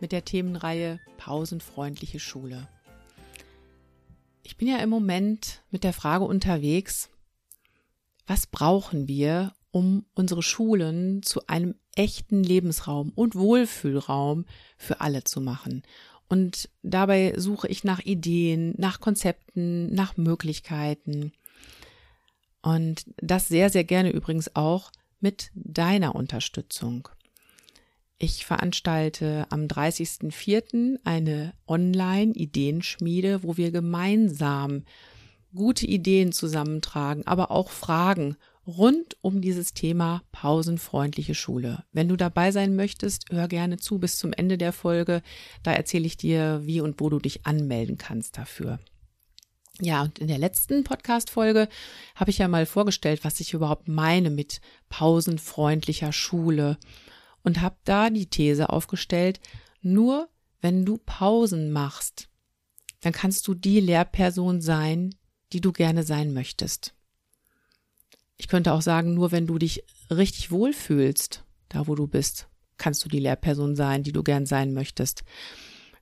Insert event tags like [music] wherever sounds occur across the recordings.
mit der Themenreihe Pausenfreundliche Schule. Ich bin ja im Moment mit der Frage unterwegs, was brauchen wir, um unsere Schulen zu einem echten Lebensraum und Wohlfühlraum für alle zu machen. Und dabei suche ich nach Ideen, nach Konzepten, nach Möglichkeiten. Und das sehr, sehr gerne übrigens auch mit deiner Unterstützung. Ich veranstalte am 30.04. eine Online-Ideenschmiede, wo wir gemeinsam gute Ideen zusammentragen, aber auch Fragen rund um dieses Thema pausenfreundliche Schule. Wenn du dabei sein möchtest, hör gerne zu bis zum Ende der Folge. Da erzähle ich dir, wie und wo du dich anmelden kannst dafür. Ja, und in der letzten Podcast-Folge habe ich ja mal vorgestellt, was ich überhaupt meine mit pausenfreundlicher Schule und habe da die These aufgestellt, nur wenn du Pausen machst, dann kannst du die Lehrperson sein, die du gerne sein möchtest. Ich könnte auch sagen, nur wenn du dich richtig wohlfühlst, da wo du bist, kannst du die Lehrperson sein, die du gern sein möchtest.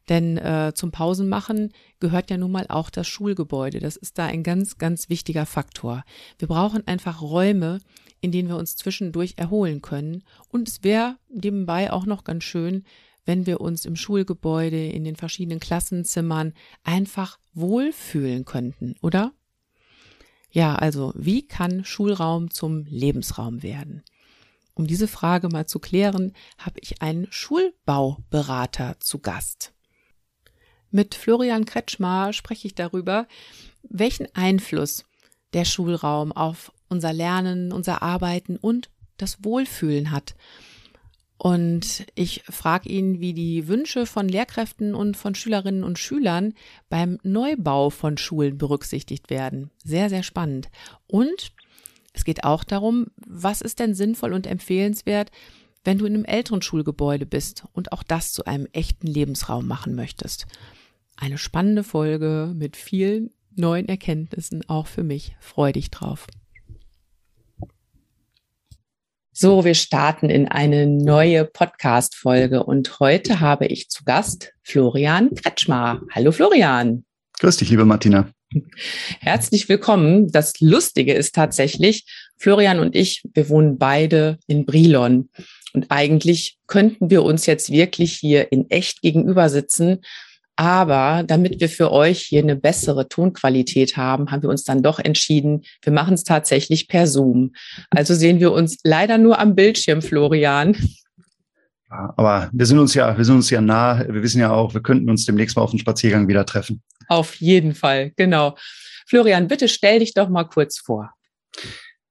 Denn äh, zum Pausenmachen gehört ja nun mal auch das Schulgebäude. Das ist da ein ganz, ganz wichtiger Faktor. Wir brauchen einfach Räume, in denen wir uns zwischendurch erholen können. Und es wäre nebenbei auch noch ganz schön, wenn wir uns im Schulgebäude, in den verschiedenen Klassenzimmern einfach wohlfühlen könnten, oder? Ja, also wie kann Schulraum zum Lebensraum werden? Um diese Frage mal zu klären, habe ich einen Schulbauberater zu Gast. Mit Florian Kretschmar spreche ich darüber, welchen Einfluss der Schulraum auf unser Lernen, unser Arbeiten und das Wohlfühlen hat. Und ich frage ihn, wie die Wünsche von Lehrkräften und von Schülerinnen und Schülern beim Neubau von Schulen berücksichtigt werden. Sehr, sehr spannend. Und es geht auch darum, was ist denn sinnvoll und empfehlenswert, wenn du in einem älteren Schulgebäude bist und auch das zu einem echten Lebensraum machen möchtest. Eine spannende Folge mit vielen neuen Erkenntnissen auch für mich. Freu dich drauf. So, wir starten in eine neue Podcast-Folge und heute habe ich zu Gast Florian Kretschmar. Hallo Florian. Grüß dich, liebe Martina. Herzlich willkommen. Das Lustige ist tatsächlich, Florian und ich, wir wohnen beide in Brilon. Und eigentlich könnten wir uns jetzt wirklich hier in echt gegenüber sitzen aber damit wir für euch hier eine bessere Tonqualität haben, haben wir uns dann doch entschieden, wir machen es tatsächlich per Zoom. Also sehen wir uns leider nur am Bildschirm, Florian. Aber wir sind uns ja, wir sind uns ja nah. Wir wissen ja auch, wir könnten uns demnächst mal auf dem Spaziergang wieder treffen. Auf jeden Fall, genau. Florian, bitte stell dich doch mal kurz vor.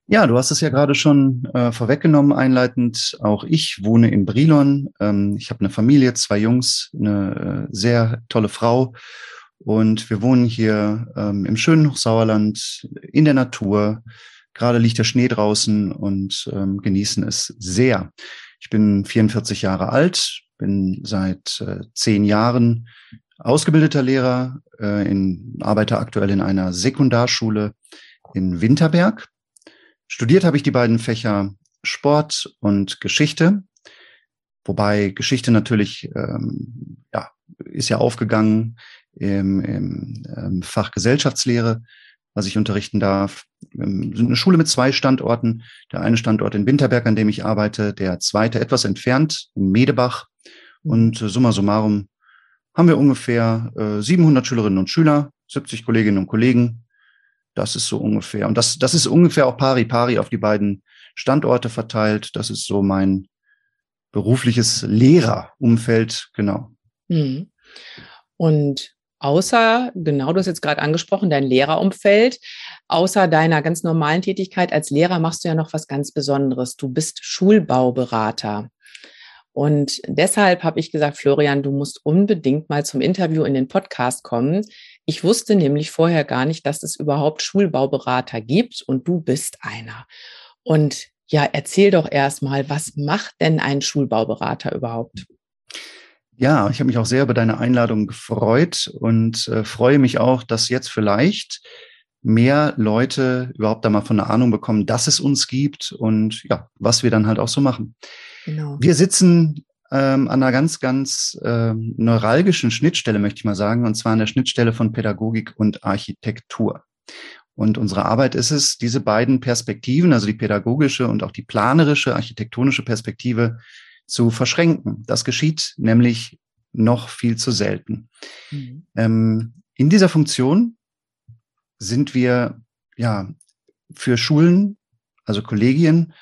Ja, du hast es ja gerade schon äh, vorweggenommen, einleitend. Auch ich wohne in Brilon. Ähm, ich habe eine Familie, zwei Jungs, eine äh, sehr tolle Frau. Und wir wohnen hier ähm, im schönen Hochsauerland in der Natur. Gerade liegt der Schnee draußen und ähm, genießen es sehr. Ich bin 44 Jahre alt, bin seit äh, zehn Jahren ausgebildeter Lehrer, äh, in, arbeite aktuell in einer Sekundarschule in Winterberg Studiert habe ich die beiden Fächer Sport und Geschichte, wobei Geschichte natürlich ähm, ja, ist ja aufgegangen im, im ähm, Fach Gesellschaftslehre, was ich unterrichten darf. Ähm, eine Schule mit zwei Standorten. Der eine Standort in Winterberg, an dem ich arbeite, der zweite etwas entfernt in Medebach. Und äh, summa summarum haben wir ungefähr äh, 700 Schülerinnen und Schüler, 70 Kolleginnen und Kollegen Das ist so ungefähr. Und das, das ist ungefähr auch pari pari auf die beiden Standorte verteilt. Das ist so mein berufliches Lehrerumfeld, genau. Mhm. Und außer, genau, du hast jetzt gerade angesprochen, dein Lehrerumfeld, außer deiner ganz normalen Tätigkeit als Lehrer machst du ja noch was ganz Besonderes. Du bist Schulbauberater. Und deshalb habe ich gesagt, Florian, du musst unbedingt mal zum Interview in den Podcast kommen. Ich wusste nämlich vorher gar nicht, dass es überhaupt Schulbauberater gibt und du bist einer. Und ja, erzähl doch erstmal, was macht denn ein Schulbauberater überhaupt? Ja, ich habe mich auch sehr über deine Einladung gefreut und äh, freue mich auch, dass jetzt vielleicht mehr Leute überhaupt da mal von der Ahnung bekommen, dass es uns gibt und ja, was wir dann halt auch so machen. Genau. Wir sitzen ähm, an einer ganz, ganz ähm, neuralgischen Schnittstelle, möchte ich mal sagen, und zwar an der Schnittstelle von Pädagogik und Architektur. Und unsere Arbeit ist es, diese beiden Perspektiven, also die pädagogische und auch die planerische, architektonische Perspektive zu verschränken. Das geschieht nämlich noch viel zu selten. Mhm. Ähm, in dieser Funktion sind wir ja für Schulen, also Kollegien,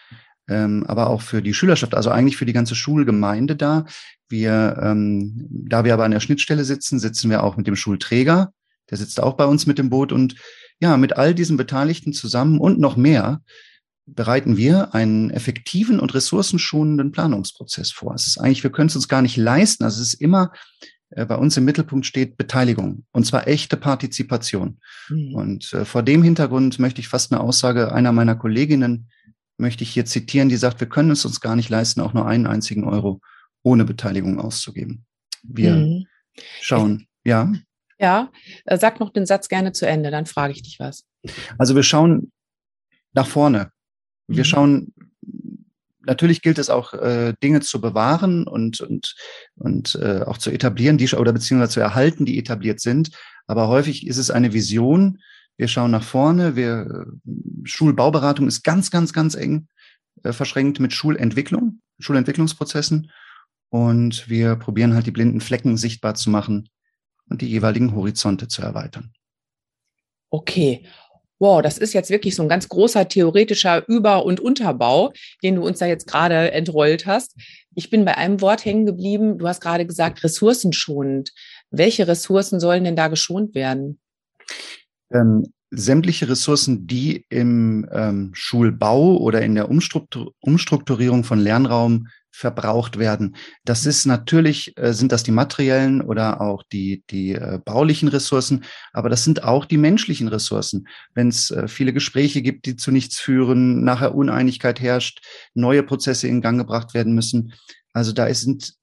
ähm, aber auch für die Schülerschaft, also eigentlich für die ganze Schulgemeinde da. Wir, ähm, da wir aber an der Schnittstelle sitzen, sitzen wir auch mit dem Schulträger. Der sitzt auch bei uns mit dem Boot und ja, mit all diesen Beteiligten zusammen und noch mehr bereiten wir einen effektiven und ressourcenschonenden Planungsprozess vor. Es ist eigentlich, wir können es uns gar nicht leisten. Also es ist immer äh, bei uns im Mittelpunkt steht Beteiligung und zwar echte Partizipation. Mhm. Und äh, vor dem Hintergrund möchte ich fast eine Aussage einer meiner Kolleginnen möchte ich hier zitieren, die sagt, wir können es uns gar nicht leisten, auch nur einen einzigen Euro ohne Beteiligung auszugeben. Wir mhm. schauen, ja. Ja, äh, sag noch den Satz gerne zu Ende, dann frage ich dich was. Also wir schauen nach vorne. Wir mhm. schauen, natürlich gilt es auch, äh, Dinge zu bewahren und, und, und äh, auch zu etablieren, die oder beziehungsweise zu erhalten, die etabliert sind. Aber häufig ist es eine Vision. Wir schauen nach vorne. Wir, Schulbauberatung ist ganz, ganz, ganz eng äh, verschränkt mit Schulentwicklung, Schulentwicklungsprozessen. Und wir probieren halt die blinden Flecken sichtbar zu machen und die jeweiligen Horizonte zu erweitern. Okay. Wow, das ist jetzt wirklich so ein ganz großer theoretischer Über- und Unterbau, den du uns da jetzt gerade entrollt hast. Ich bin bei einem Wort hängen geblieben. Du hast gerade gesagt, ressourcenschonend. Welche Ressourcen sollen denn da geschont werden? Ähm, sämtliche Ressourcen, die im ähm, Schulbau oder in der Umstruktur Umstrukturierung von Lernraum verbraucht werden. Das ist natürlich, äh, sind das die materiellen oder auch die, die äh, baulichen Ressourcen, aber das sind auch die menschlichen Ressourcen. Wenn es äh, viele Gespräche gibt, die zu nichts führen, nachher Uneinigkeit herrscht, neue Prozesse in Gang gebracht werden müssen. Also da sind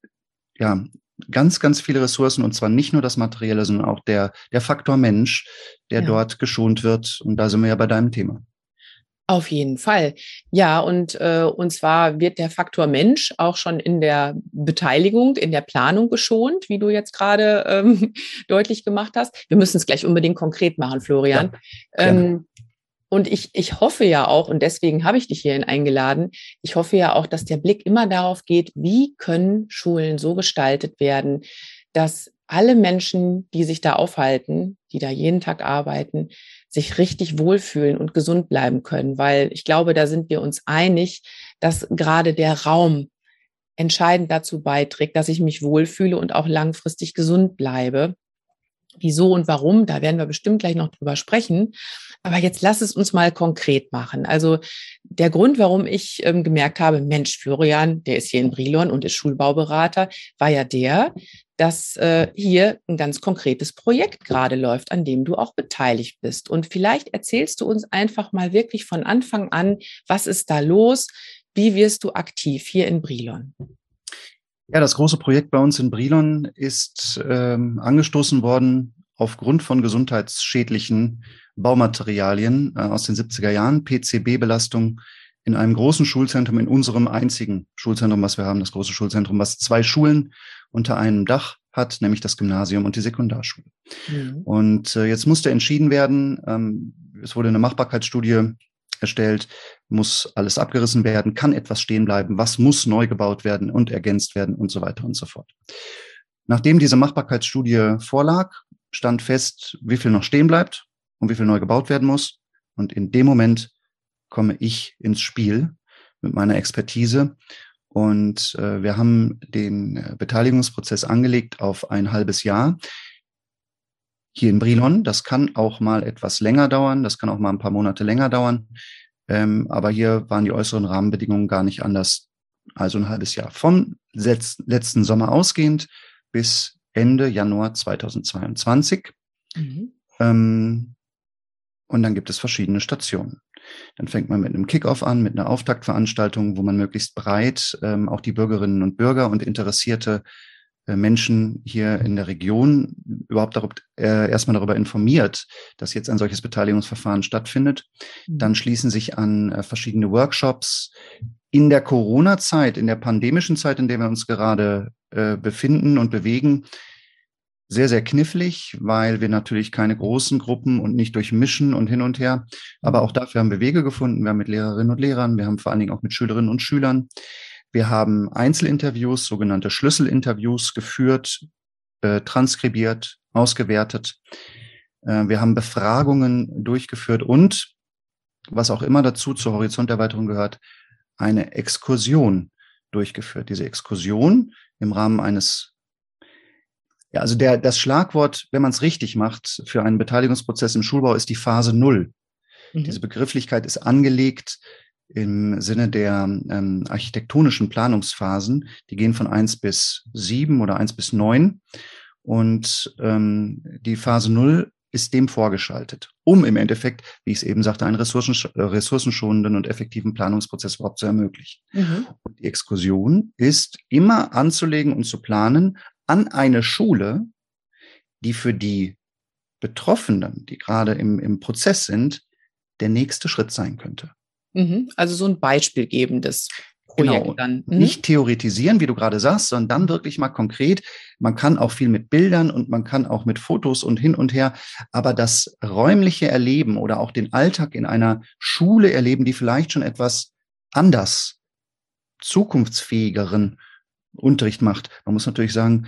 ja ganz, ganz viele Ressourcen und zwar nicht nur das Materielle, sondern auch der, der Faktor Mensch, der ja. dort geschont wird. Und da sind wir ja bei deinem Thema. Auf jeden Fall. Ja, und, äh, und zwar wird der Faktor Mensch auch schon in der Beteiligung, in der Planung geschont, wie du jetzt gerade ähm, [laughs] deutlich gemacht hast. Wir müssen es gleich unbedingt konkret machen, Florian. Ja, ähm, und ich, ich hoffe ja auch, und deswegen habe ich dich hierhin eingeladen, ich hoffe ja auch, dass der Blick immer darauf geht, wie können Schulen so gestaltet werden, dass alle Menschen, die sich da aufhalten, die da jeden Tag arbeiten, sich richtig wohlfühlen und gesund bleiben können. Weil ich glaube, da sind wir uns einig, dass gerade der Raum entscheidend dazu beiträgt, dass ich mich wohlfühle und auch langfristig gesund bleibe. Wieso und warum, da werden wir bestimmt gleich noch drüber sprechen. Aber jetzt lass es uns mal konkret machen. Also der Grund, warum ich ähm, gemerkt habe, Mensch, Florian, der ist hier in Brilon und ist Schulbauberater, war ja der, dass äh, hier ein ganz konkretes Projekt gerade läuft, an dem du auch beteiligt bist. Und vielleicht erzählst du uns einfach mal wirklich von Anfang an, was ist da los? Wie wirst du aktiv hier in Brilon? Ja, das große Projekt bei uns in Brilon ist ähm, angestoßen worden aufgrund von gesundheitsschädlichen Baumaterialien äh, aus den 70er Jahren, PCB-Belastung in einem großen Schulzentrum, in unserem einzigen Schulzentrum, was wir haben, das große Schulzentrum, was zwei Schulen unter einem Dach hat, nämlich das Gymnasium und die Sekundarschule. Mhm. Und äh, jetzt musste entschieden werden, ähm, es wurde eine Machbarkeitsstudie erstellt, muss alles abgerissen werden, kann etwas stehen bleiben, was muss neu gebaut werden und ergänzt werden und so weiter und so fort. Nachdem diese Machbarkeitsstudie vorlag, stand fest, wie viel noch stehen bleibt und wie viel neu gebaut werden muss. Und in dem Moment komme ich ins Spiel mit meiner Expertise. Und äh, wir haben den äh, Beteiligungsprozess angelegt auf ein halbes Jahr hier in Brilon. Das kann auch mal etwas länger dauern, das kann auch mal ein paar Monate länger dauern. Ähm, aber hier waren die äußeren Rahmenbedingungen gar nicht anders. Also ein halbes Jahr. Vom letzten Sommer ausgehend bis Ende Januar 2022. Mhm. Ähm, und dann gibt es verschiedene Stationen. Dann fängt man mit einem Kickoff an, mit einer Auftaktveranstaltung, wo man möglichst breit ähm, auch die Bürgerinnen und Bürger und Interessierte Menschen hier in der Region überhaupt darüber, äh, erstmal darüber informiert, dass jetzt ein solches Beteiligungsverfahren stattfindet. Mhm. Dann schließen sich an äh, verschiedene Workshops. In der Corona-Zeit, in der pandemischen Zeit, in der wir uns gerade äh, befinden und bewegen, sehr, sehr knifflig, weil wir natürlich keine großen Gruppen und nicht durchmischen und hin und her. Aber mhm. auch dafür haben wir Wege gefunden. Wir haben mit Lehrerinnen und Lehrern, wir haben vor allen Dingen auch mit Schülerinnen und Schülern wir haben Einzelinterviews, sogenannte Schlüsselinterviews geführt, äh, transkribiert, ausgewertet. Äh, wir haben Befragungen durchgeführt und, was auch immer dazu zur Horizonterweiterung gehört, eine Exkursion durchgeführt. Diese Exkursion im Rahmen eines ja, also der, das Schlagwort, wenn man es richtig macht, für einen Beteiligungsprozess im Schulbau ist die Phase Null. Mhm. Diese Begrifflichkeit ist angelegt im Sinne der ähm, architektonischen Planungsphasen. Die gehen von eins bis sieben oder eins bis neun Und ähm, die Phase null ist dem vorgeschaltet, um im Endeffekt, wie ich es eben sagte, einen ressourcen, äh, ressourcenschonenden und effektiven Planungsprozess überhaupt zu ermöglichen. Mhm. Und die Exkursion ist immer anzulegen und zu planen an eine Schule, die für die Betroffenen, die gerade im, im Prozess sind, der nächste Schritt sein könnte. Mhm. Also so ein beispielgebendes Projekt genau. dann. Mhm. Nicht theoretisieren, wie du gerade sagst, sondern dann wirklich mal konkret. Man kann auch viel mit Bildern und man kann auch mit Fotos und hin und her, aber das räumliche Erleben oder auch den Alltag in einer Schule erleben, die vielleicht schon etwas anders, zukunftsfähigeren Unterricht macht. Man muss natürlich sagen,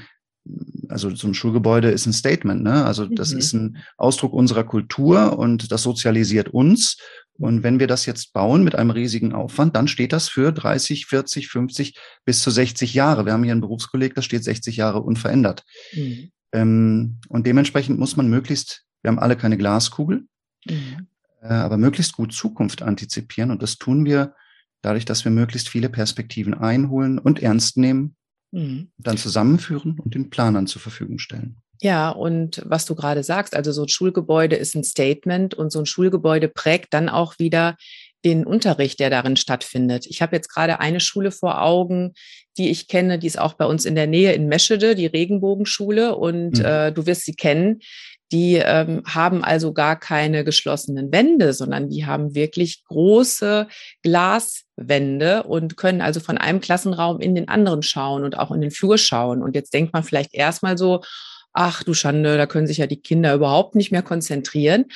also so ein Schulgebäude ist ein Statement, ne? Also das mhm. ist ein Ausdruck unserer Kultur und das sozialisiert uns. Und wenn wir das jetzt bauen mit einem riesigen Aufwand, dann steht das für 30, 40, 50 bis zu 60 Jahre. Wir haben hier ein Berufskolleg, das steht 60 Jahre unverändert. Mhm. Ähm, und dementsprechend muss man möglichst, wir haben alle keine Glaskugel, mhm. äh, aber möglichst gut Zukunft antizipieren. Und das tun wir dadurch, dass wir möglichst viele Perspektiven einholen und ernst nehmen, mhm. dann zusammenführen und den Planern zur Verfügung stellen. Ja, und was du gerade sagst, also so ein Schulgebäude ist ein Statement und so ein Schulgebäude prägt dann auch wieder den Unterricht, der darin stattfindet. Ich habe jetzt gerade eine Schule vor Augen, die ich kenne, die ist auch bei uns in der Nähe in Meschede, die Regenbogenschule, und mhm. äh, du wirst sie kennen. Die ähm, haben also gar keine geschlossenen Wände, sondern die haben wirklich große Glaswände und können also von einem Klassenraum in den anderen schauen und auch in den Flur schauen. Und jetzt denkt man vielleicht erstmal so, ach du Schande, da können sich ja die Kinder überhaupt nicht mehr konzentrieren.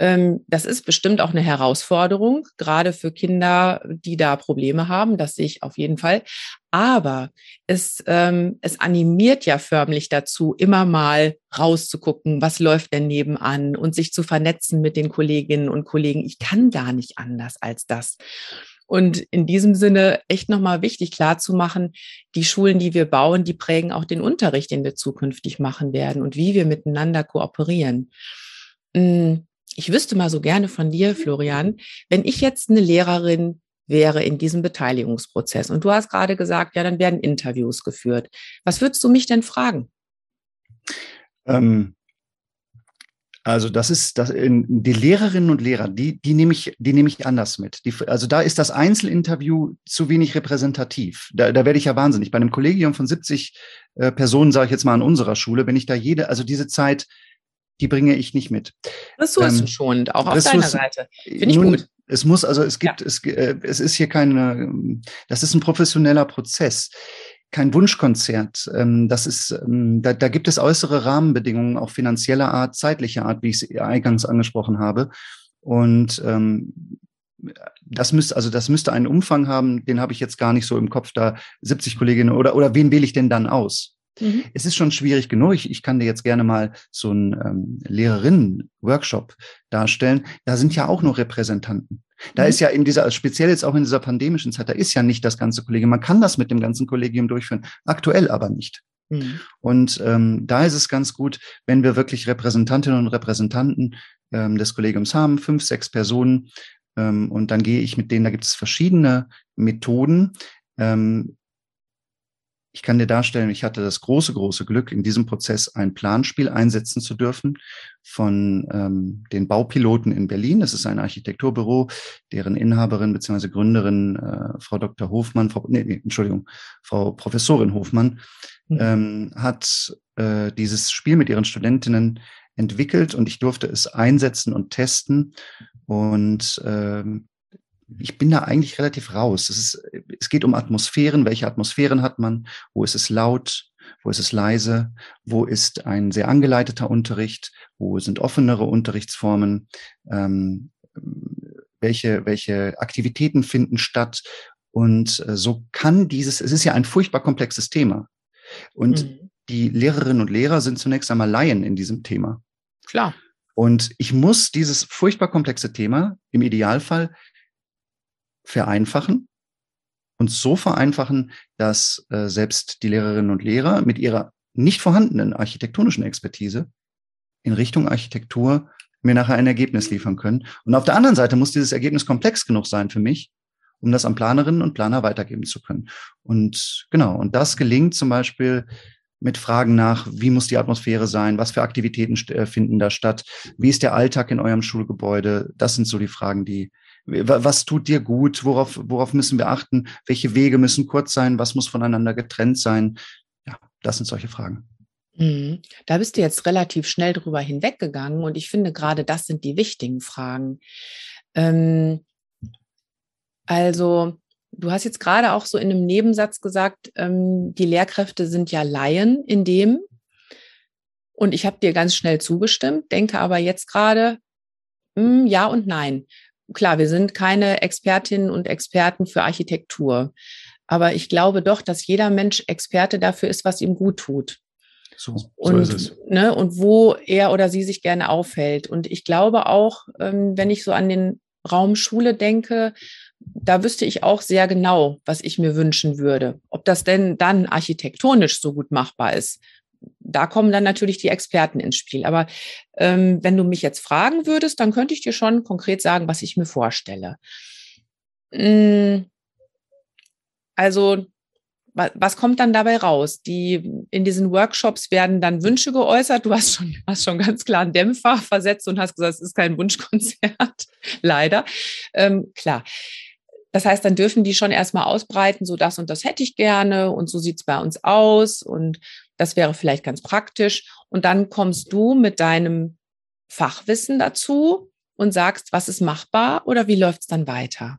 Ähm, das ist bestimmt auch eine Herausforderung, gerade für Kinder, die da Probleme haben. Das sehe ich auf jeden Fall. Aber es, ähm, es animiert ja förmlich dazu, immer mal rauszugucken, was läuft denn nebenan und sich zu vernetzen mit den Kolleginnen und Kollegen. Ich kann gar nicht anders als das. Und in diesem Sinne echt nochmal wichtig klarzumachen, die Schulen, die wir bauen, die prägen auch den Unterricht, den wir zukünftig machen werden und wie wir miteinander kooperieren. Hm, ich wüsste mal so gerne von dir, Florian, wenn ich jetzt eine Lehrerin wäre in diesem Beteiligungsprozess und du hast gerade gesagt, ja, dann werden Interviews geführt. Was würdest du mich denn fragen? Ähm, also das ist das die Lehrerinnen und Lehrer, die die nehme ich die nehme ich anders mit. Die, also da ist das Einzelinterview zu wenig repräsentativ. Da, da werde ich ja wahnsinnig. Bei einem Kollegium von 70 äh, Personen sage ich jetzt mal an unserer Schule, wenn ich da jede also diese Zeit die bringe ich nicht mit. Ressourcenschonend, ähm, auch auf Ressourcen, deiner Seite. Finde ich nun, gut. Es muss, also es gibt, ja. es, äh, es ist hier keine, das ist ein professioneller Prozess kein Wunschkonzert. Ähm, das ist, ähm, da, da gibt es äußere Rahmenbedingungen, auch finanzieller Art, zeitlicher Art, wie ich es eingangs angesprochen habe. Und ähm, das müsste, also das müsste einen Umfang haben, den habe ich jetzt gar nicht so im Kopf, da 70 Kolleginnen oder, oder wen wähle ich denn dann aus? Mhm. Es ist schon schwierig genug. Ich, ich kann dir jetzt gerne mal so einen ähm, Lehrerinnen-Workshop darstellen. Da sind ja auch nur Repräsentanten. Da mhm. ist ja in dieser, speziell jetzt auch in dieser pandemischen Zeit, da ist ja nicht das ganze Kollegium. Man kann das mit dem ganzen Kollegium durchführen, aktuell aber nicht. Mhm. Und ähm, da ist es ganz gut, wenn wir wirklich Repräsentantinnen und Repräsentanten ähm, des Kollegiums haben, fünf, sechs Personen. Ähm, und dann gehe ich mit denen, da gibt es verschiedene Methoden. Ähm, ich kann dir darstellen, ich hatte das große, große Glück, in diesem Prozess ein Planspiel einsetzen zu dürfen von ähm, den Baupiloten in Berlin. Das ist ein Architekturbüro, deren Inhaberin bzw. Gründerin äh, Frau Dr. Hofmann, Frau, nee, nee, Entschuldigung, Frau Professorin Hofmann, mhm. ähm, hat äh, dieses Spiel mit ihren Studentinnen entwickelt und ich durfte es einsetzen und testen. Und ähm, ich bin da eigentlich relativ raus. Es, ist, es geht um Atmosphären. Welche Atmosphären hat man? Wo ist es laut? Wo ist es leise? Wo ist ein sehr angeleiteter Unterricht? Wo sind offenere Unterrichtsformen? Ähm, welche, welche Aktivitäten finden statt? Und äh, so kann dieses, es ist ja ein furchtbar komplexes Thema. Und mhm. die Lehrerinnen und Lehrer sind zunächst einmal Laien in diesem Thema. Klar. Und ich muss dieses furchtbar komplexe Thema im Idealfall vereinfachen und so vereinfachen, dass äh, selbst die Lehrerinnen und Lehrer mit ihrer nicht vorhandenen architektonischen Expertise in Richtung Architektur mir nachher ein Ergebnis liefern können. Und auf der anderen Seite muss dieses Ergebnis komplex genug sein für mich, um das an Planerinnen und Planer weitergeben zu können. Und genau, und das gelingt zum Beispiel mit Fragen nach, wie muss die Atmosphäre sein, was für Aktivitäten äh, finden da statt, wie ist der Alltag in eurem Schulgebäude. Das sind so die Fragen, die, was tut dir gut? Worauf, worauf müssen wir achten? Welche Wege müssen kurz sein? Was muss voneinander getrennt sein? Ja, das sind solche Fragen. Mhm. Da bist du jetzt relativ schnell drüber hinweggegangen und ich finde gerade, das sind die wichtigen Fragen. Ähm, also, du hast jetzt gerade auch so in einem Nebensatz gesagt, ähm, die Lehrkräfte sind ja Laien in dem. Und ich habe dir ganz schnell zugestimmt, denke aber jetzt gerade, hm, ja und nein klar, wir sind keine Expertinnen und Experten für Architektur. Aber ich glaube doch, dass jeder Mensch Experte dafür ist, was ihm gut tut. So, so und, ist es. Ne, und wo er oder sie sich gerne aufhält. Und ich glaube auch, ähm, wenn ich so an den Raum Schule denke, da wüsste ich auch sehr genau, was ich mir wünschen würde. Ob das denn dann architektonisch so gut machbar ist, da kommen dann natürlich die Experten ins Spiel. Aber ähm, wenn du mich jetzt fragen würdest, dann könnte ich dir schon konkret sagen, was ich mir vorstelle. Mm, also was kommt dann dabei raus? Die in diesen Workshops werden dann Wünsche geäußert. Du hast schon, hast schon ganz klar einen Dämpfer versetzt und hast gesagt, es ist kein Wunschkonzert. [laughs] Leider. Ähm, klar. Das heißt, dann dürfen die schon erstmal ausbreiten, so das und das hätte ich gerne und so sieht's bei uns aus und das wäre vielleicht ganz praktisch. Und dann kommst du mit deinem Fachwissen dazu und sagst, was ist machbar oder wie läuft es dann weiter?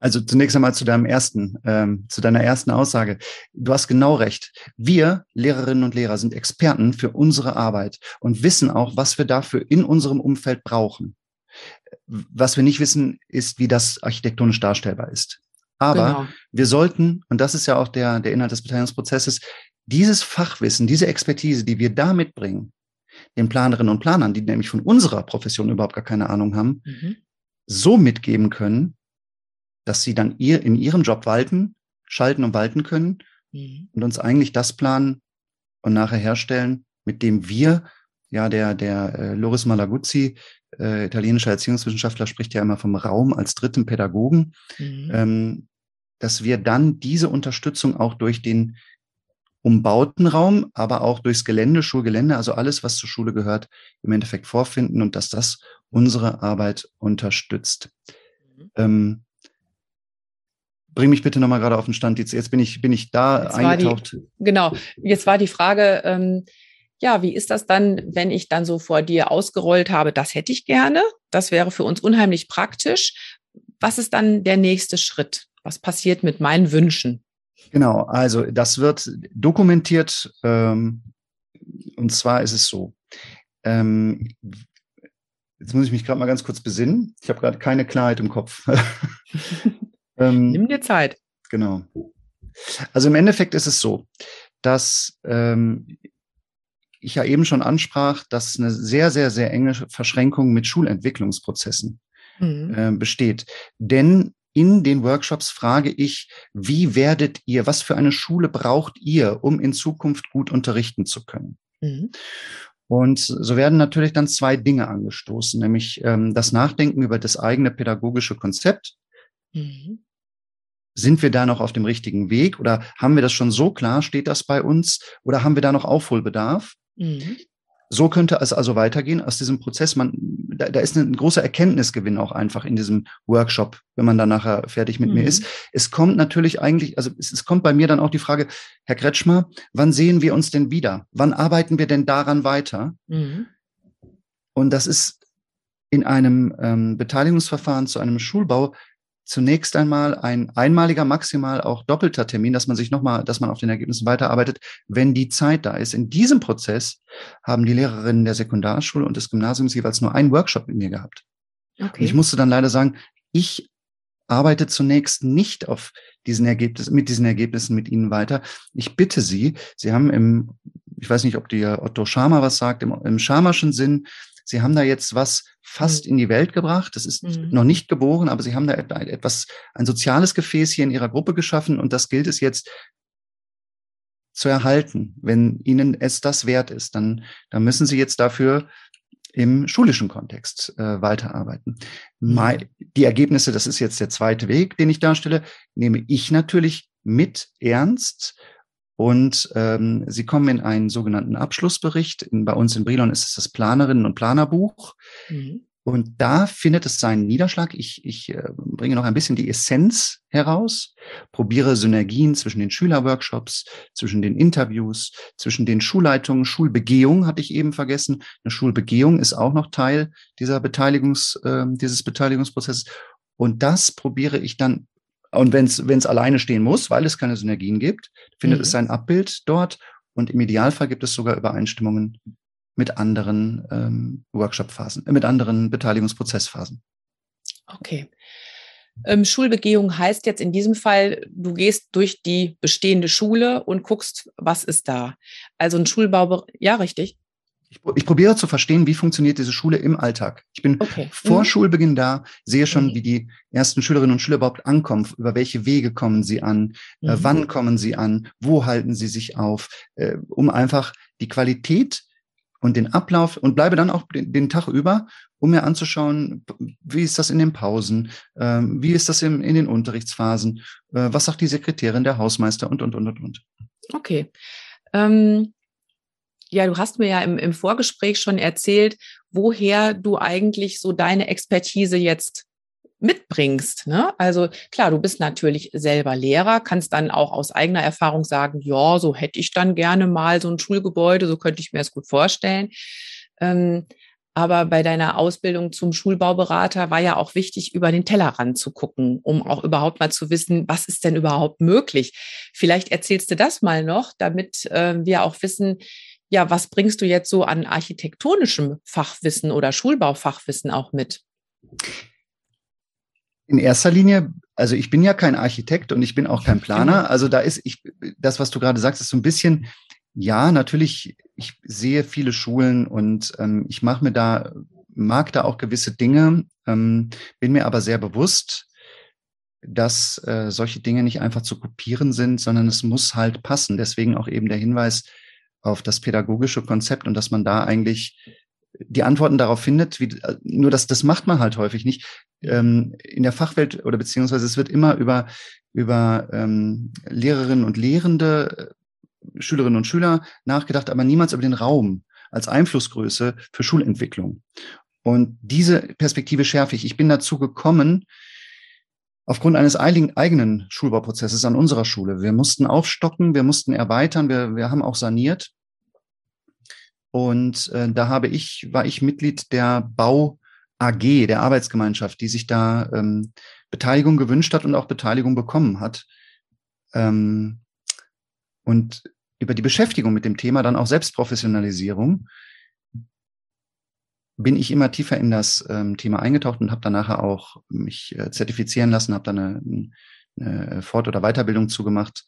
Also zunächst einmal zu deinem ersten, ähm, zu deiner ersten Aussage. Du hast genau recht. Wir Lehrerinnen und Lehrer sind Experten für unsere Arbeit und wissen auch, was wir dafür in unserem Umfeld brauchen. Was wir nicht wissen, ist, wie das architektonisch darstellbar ist. Aber genau. wir sollten, und das ist ja auch der, der Inhalt des Beteiligungsprozesses, dieses Fachwissen, diese Expertise, die wir da mitbringen, den Planerinnen und Planern, die nämlich von unserer Profession überhaupt gar keine Ahnung haben, mhm. so mitgeben können, dass sie dann ihr, in ihrem Job walten, schalten und walten können mhm. und uns eigentlich das planen und nachher herstellen, mit dem wir, ja, der, der äh, Loris Malaguzzi, äh, italienischer Erziehungswissenschaftler, spricht ja immer vom Raum als dritten Pädagogen, mhm. ähm, dass wir dann diese Unterstützung auch durch den umbauten Raum, aber auch durchs Gelände, Schulgelände, also alles, was zur Schule gehört, im Endeffekt vorfinden und dass das unsere Arbeit unterstützt. Mhm. Ähm, bring mich bitte nochmal gerade auf den Stand. Jetzt, jetzt bin ich, bin ich da jetzt eingetaucht. Die, genau. Jetzt war die Frage, ähm, ja, wie ist das dann, wenn ich dann so vor dir ausgerollt habe, das hätte ich gerne, das wäre für uns unheimlich praktisch. Was ist dann der nächste Schritt? Was passiert mit meinen Wünschen? Genau, also das wird dokumentiert ähm, und zwar ist es so. Ähm, jetzt muss ich mich gerade mal ganz kurz besinnen. Ich habe gerade keine Klarheit im Kopf. [laughs] ähm, Nimm dir Zeit. Genau. Also im Endeffekt ist es so. dass ähm, ich ja eben schon ansprach, dass eine sehr, sehr, sehr enge Verschränkung mit Schulentwicklungsprozessen mhm. äh, besteht. Denn in den Workshops frage ich, wie werdet ihr, was für eine Schule braucht ihr, um in Zukunft gut unterrichten zu können? Mhm. Und so werden natürlich dann zwei Dinge angestoßen, nämlich ähm, das Nachdenken über das eigene pädagogische Konzept. Mhm. Sind wir da noch auf dem richtigen Weg oder haben wir das schon so klar? Steht das bei uns oder haben wir da noch Aufholbedarf? Mhm. So könnte es also weitergehen aus diesem Prozess. Man, da, da ist ein großer Erkenntnisgewinn auch einfach in diesem Workshop, wenn man dann nachher fertig mit mhm. mir ist. Es kommt natürlich eigentlich, also es, es kommt bei mir dann auch die Frage, Herr Kretschmer, wann sehen wir uns denn wieder? Wann arbeiten wir denn daran weiter? Mhm. Und das ist in einem ähm, Beteiligungsverfahren zu einem Schulbau zunächst einmal ein einmaliger, maximal auch doppelter Termin, dass man sich nochmal, dass man auf den Ergebnissen weiterarbeitet, wenn die Zeit da ist. In diesem Prozess haben die Lehrerinnen der Sekundarschule und des Gymnasiums jeweils nur einen Workshop mit mir gehabt. Okay. Und ich musste dann leider sagen, ich arbeite zunächst nicht auf diesen Ergebnissen, mit diesen Ergebnissen mit Ihnen weiter. Ich bitte Sie, Sie haben im, ich weiß nicht, ob dir Otto Schama was sagt, im, im Schamaschen Sinn Sie haben da jetzt was fast mhm. in die Welt gebracht. Das ist mhm. noch nicht geboren, aber Sie haben da etwas, ein soziales Gefäß hier in Ihrer Gruppe geschaffen und das gilt es jetzt zu erhalten. Wenn Ihnen es das wert ist, dann, dann müssen Sie jetzt dafür im schulischen Kontext äh, weiterarbeiten. Mhm. Die Ergebnisse, das ist jetzt der zweite Weg, den ich darstelle, nehme ich natürlich mit ernst und ähm, sie kommen in einen sogenannten Abschlussbericht. In, bei uns in Brilon ist es das Planerinnen- und Planerbuch. Mhm. Und da findet es seinen Niederschlag. Ich, ich äh, bringe noch ein bisschen die Essenz heraus, probiere Synergien zwischen den Schülerworkshops, zwischen den Interviews, zwischen den Schulleitungen. Schulbegehung hatte ich eben vergessen. Eine Schulbegehung ist auch noch Teil dieser Beteiligungs, äh, dieses Beteiligungsprozesses. Und das probiere ich dann und wenn es alleine stehen muss, weil es keine Synergien gibt, findet mhm. es sein Abbild dort. Und im Idealfall gibt es sogar Übereinstimmungen mit anderen ähm, Workshop-Phasen, äh, mit anderen Beteiligungsprozessphasen. Okay. Ähm, Schulbegehung heißt jetzt in diesem Fall, du gehst durch die bestehende Schule und guckst, was ist da. Also ein Schulbau, ja, richtig ich, ich probiere zu verstehen, wie funktioniert diese Schule im Alltag. Ich bin okay. vor mhm. Schulbeginn da, sehe schon, mhm. wie die ersten Schülerinnen und Schüler überhaupt ankommen, über welche Wege kommen sie an, äh, mhm. äh, wann kommen sie an, wo halten sie sich auf, äh, um einfach die Qualität und den Ablauf und bleibe dann auch den, den, Tag über, um mir anzuschauen, wie ist das in den Pausen, äh, wie ist das im, in den Unterrichtsphasen, äh, was sagt die Sekretärin, der Hausmeister und, und, und, und, und. Okay. Ähm ja, du hast mir ja im, im Vorgespräch schon erzählt, woher du eigentlich so deine Expertise jetzt mitbringst. Ne? Also klar, du bist natürlich selber Lehrer, kannst dann auch aus eigener Erfahrung sagen, ja, so hätte ich dann gerne mal so ein Schulgebäude, so könnte ich mir das gut vorstellen. Ähm, aber bei deiner Ausbildung zum Schulbauberater war ja auch wichtig, über den Tellerrand zu gucken, um auch überhaupt mal zu wissen, was ist denn überhaupt möglich. Vielleicht erzählst du das mal noch, damit äh, wir auch wissen, ja, was bringst du jetzt so an architektonischem Fachwissen oder Schulbaufachwissen auch mit? In erster Linie, also ich bin ja kein Architekt und ich bin auch kein [laughs] Planer. Genau. Also da ist ich, das, was du gerade sagst, ist so ein bisschen, ja, natürlich, ich sehe viele Schulen und ähm, ich mache mir da, mag da auch gewisse Dinge, ähm, bin mir aber sehr bewusst, dass äh, solche Dinge nicht einfach zu kopieren sind, sondern es muss halt passen. Deswegen auch eben der Hinweis, auf das pädagogische Konzept und dass man da eigentlich die Antworten darauf findet, wie, nur das, das macht man halt häufig nicht. Ähm, in der Fachwelt oder beziehungsweise es wird immer über, über ähm, Lehrerinnen und Lehrende, äh, Schülerinnen und Schüler nachgedacht, aber niemals über den Raum als Einflussgröße für Schulentwicklung. Und diese Perspektive schärfe ich. Ich bin dazu gekommen, aufgrund eines eigenen Schulbauprozesses an unserer Schule. Wir mussten aufstocken, wir mussten erweitern, wir, wir haben auch saniert. Und äh, da habe ich, war ich Mitglied der Bau AG, der Arbeitsgemeinschaft, die sich da ähm, Beteiligung gewünscht hat und auch Beteiligung bekommen hat. Ähm, und über die Beschäftigung mit dem Thema dann auch Selbstprofessionalisierung bin ich immer tiefer in das ähm, Thema eingetaucht und habe dann nachher auch mich äh, zertifizieren lassen, habe dann eine, eine Fort- oder Weiterbildung zugemacht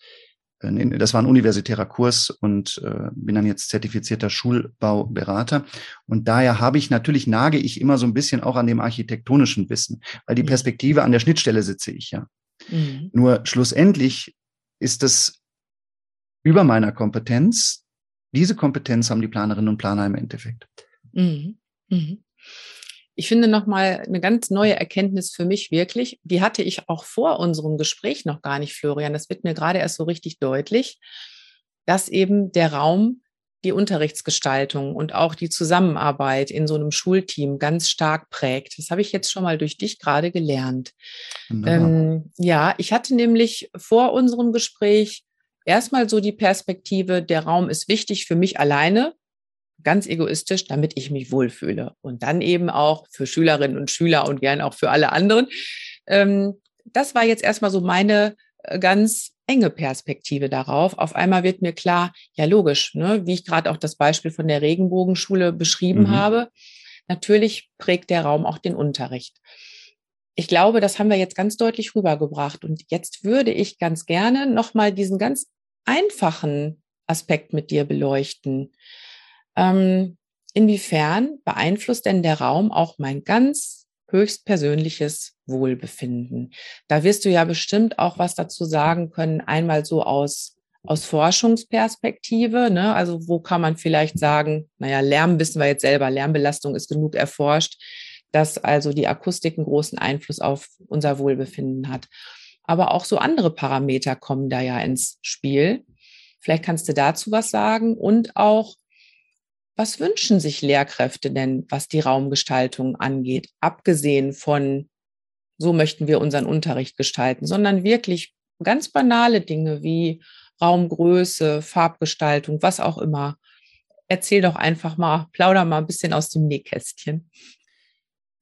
äh, das war ein universitärer Kurs und äh, bin dann jetzt zertifizierter Schulbauberater. Und daher habe ich natürlich, nage ich immer so ein bisschen auch an dem architektonischen Wissen, weil die. Perspektive an der Schnittstelle sitze ich ja. Mhm. Nur schlussendlich ist es über meiner Kompetenz. Diese Kompetenz haben die Planerinnen und Planer im Endeffekt. Mhm. Mhm ich finde nochmal eine ganz neue Erkenntnis für mich wirklich. Die hatte ich auch vor unserem Gespräch noch gar nicht, Florian. Das wird mir gerade erst so richtig deutlich, dass eben der Raum die Unterrichtsgestaltung und auch die Zusammenarbeit in so einem Schulteam ganz stark prägt. Das habe ich jetzt schon mal durch dich gerade gelernt. Ähm, ja, ich hatte nämlich vor unserem Gespräch erstmal so die Perspektive, der Raum ist wichtig für mich alleine, ganz egoistisch, damit ich mich wohlfühle. Und dann eben auch für Schülerinnen und Schüler und gern auch für alle anderen. Ähm, das war jetzt erstmal so meine äh, ganz enge Perspektive darauf. Auf einmal wird mir klar, ja logisch, ne, wie ich gerade auch das Beispiel von der Regenbogenschule beschrieben mhm. habe. Natürlich prägt der Raum auch den Unterricht. Ich glaube, das haben wir jetzt ganz deutlich rübergebracht. Und jetzt würde ich ganz gerne nochmal diesen ganz einfachen Aspekt mit dir beleuchten. Ähm, inwiefern beeinflusst denn der Raum auch mein ganz höchstpersönliches Wohlbefinden? Da wirst du ja bestimmt auch was dazu sagen können, einmal so aus aus Forschungsperspektive, ne? also wo kann man vielleicht sagen, naja, Lärm wissen wir jetzt selber, Lärmbelastung ist genug erforscht, dass also die Akustik einen großen Einfluss auf unser Wohlbefinden hat. Aber auch so andere Parameter kommen da ja ins Spiel. Vielleicht kannst du dazu was sagen und auch, was wünschen sich Lehrkräfte denn, was die Raumgestaltung angeht, abgesehen von, so möchten wir unseren Unterricht gestalten, sondern wirklich ganz banale Dinge wie Raumgröße, Farbgestaltung, was auch immer. Erzähl doch einfach mal, plauder mal ein bisschen aus dem Nähkästchen.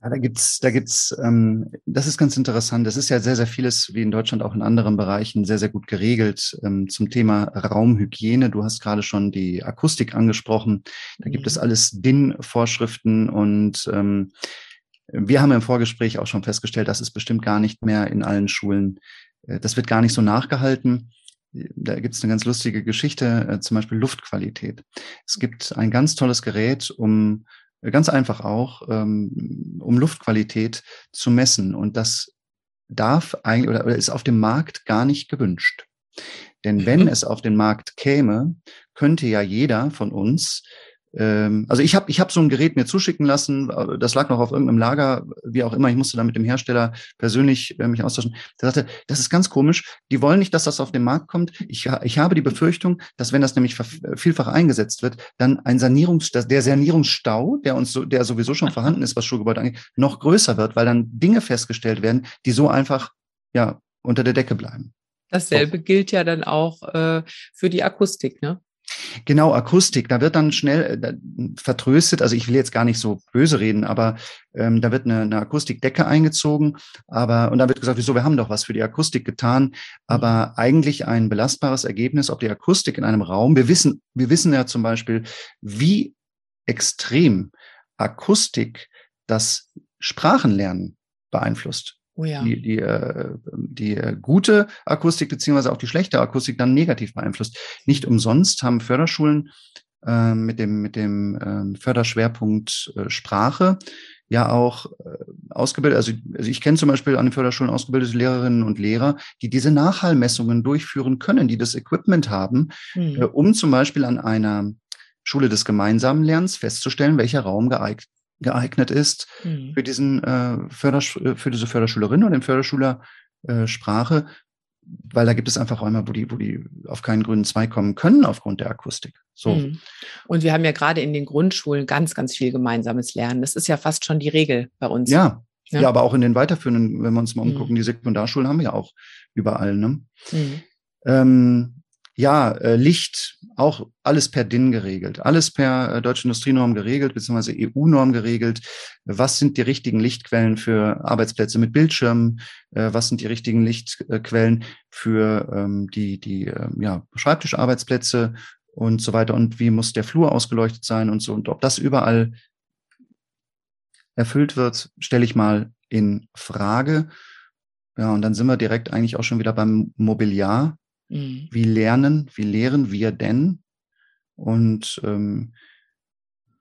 Ja, da gibt's, da gibt's, ähm, das ist ganz interessant. Das ist ja sehr, sehr vieles, wie in Deutschland auch in anderen Bereichen, sehr, sehr gut geregelt ähm, zum Thema Raumhygiene. Du hast gerade schon die Akustik angesprochen. Da gibt es mhm. alles DIN-Vorschriften und ähm, wir haben im Vorgespräch auch schon festgestellt, das ist bestimmt gar nicht mehr in allen Schulen. Äh, das wird gar nicht so nachgehalten. Da gibt es eine ganz lustige Geschichte, äh, zum Beispiel Luftqualität. Es gibt ein ganz tolles Gerät, um Ganz einfach auch, ähm, um Luftqualität zu messen. Und das darf eigentlich oder, oder ist auf dem Markt gar nicht gewünscht. Denn wenn mhm. es auf den Markt käme, könnte ja jeder von uns ähm, also ich habe ich hab so ein Gerät mir zuschicken lassen, äh, das lag noch auf irgendeinem Lager, wie auch immer, ich musste da mit dem Hersteller persönlich äh, mich austauschen. Der sagte, das ist ganz komisch, die wollen nicht, dass das auf den Markt kommt. Ich, ich habe die Befürchtung, dass wenn das nämlich vielfach eingesetzt wird, dann ein Sanierungs, der Sanierungsstau, der uns so, der sowieso schon vorhanden ist, was Schulgebäude angeht, noch größer wird, weil dann Dinge festgestellt werden, die so einfach ja unter der Decke bleiben. Dasselbe so. gilt ja dann auch äh, für die Akustik, ne? Genau, Akustik, da wird dann schnell äh, vertröstet, also ich will jetzt gar nicht so böse reden, aber ähm, da wird eine, eine Akustikdecke eingezogen, aber und da wird gesagt, wieso, wir haben doch was für die Akustik getan, aber mhm. eigentlich ein belastbares Ergebnis, ob die Akustik in einem Raum, wir wissen, wir wissen ja zum Beispiel, wie extrem Akustik das Sprachenlernen beeinflusst. Oh ja. die, die, äh, die äh, gute Akustik beziehungsweise auch die schlechte Akustik dann negativ beeinflusst. Nicht umsonst haben Förderschulen äh, mit dem, mit dem äh, Förderschwerpunkt äh, Sprache ja auch äh, ausgebildet, also, also ich kenne zum Beispiel an den Förderschulen ausgebildete Lehrerinnen und Lehrer, die diese Nachhallmessungen durchführen können, die das Equipment haben, mhm. äh, um zum Beispiel an einer Schule des gemeinsamen Lernens festzustellen, welcher Raum geeignet, geeignet ist mhm. für diesen äh, Fördersch äh, für diese Förderschülerin oder den Förderschüler äh, Sprache, weil da gibt es einfach Räume, wo die, wo die auf keinen grünen Zweig kommen können aufgrund der Akustik. So. Mhm. Und wir haben ja gerade in den Grundschulen ganz, ganz viel gemeinsames Lernen. Das ist ja fast schon die Regel bei uns. Ja. Ja, ja aber auch in den weiterführenden, wenn wir uns mal mhm. umgucken, die Sekundarschulen haben wir ja auch überall. Ne? Mhm. Ähm, ja, äh, Licht, auch alles per DIN geregelt, alles per äh, Deutsche Industrienorm geregelt, beziehungsweise EU-Norm geregelt. Was sind die richtigen Lichtquellen für Arbeitsplätze mit Bildschirmen? Äh, was sind die richtigen Lichtquellen für ähm, die, die äh, ja, Schreibtischarbeitsplätze und so weiter? Und wie muss der Flur ausgeleuchtet sein und so? Und ob das überall erfüllt wird, stelle ich mal in Frage. Ja, und dann sind wir direkt eigentlich auch schon wieder beim Mobiliar Mhm. Wie lernen, wie lehren wir denn? Und ähm,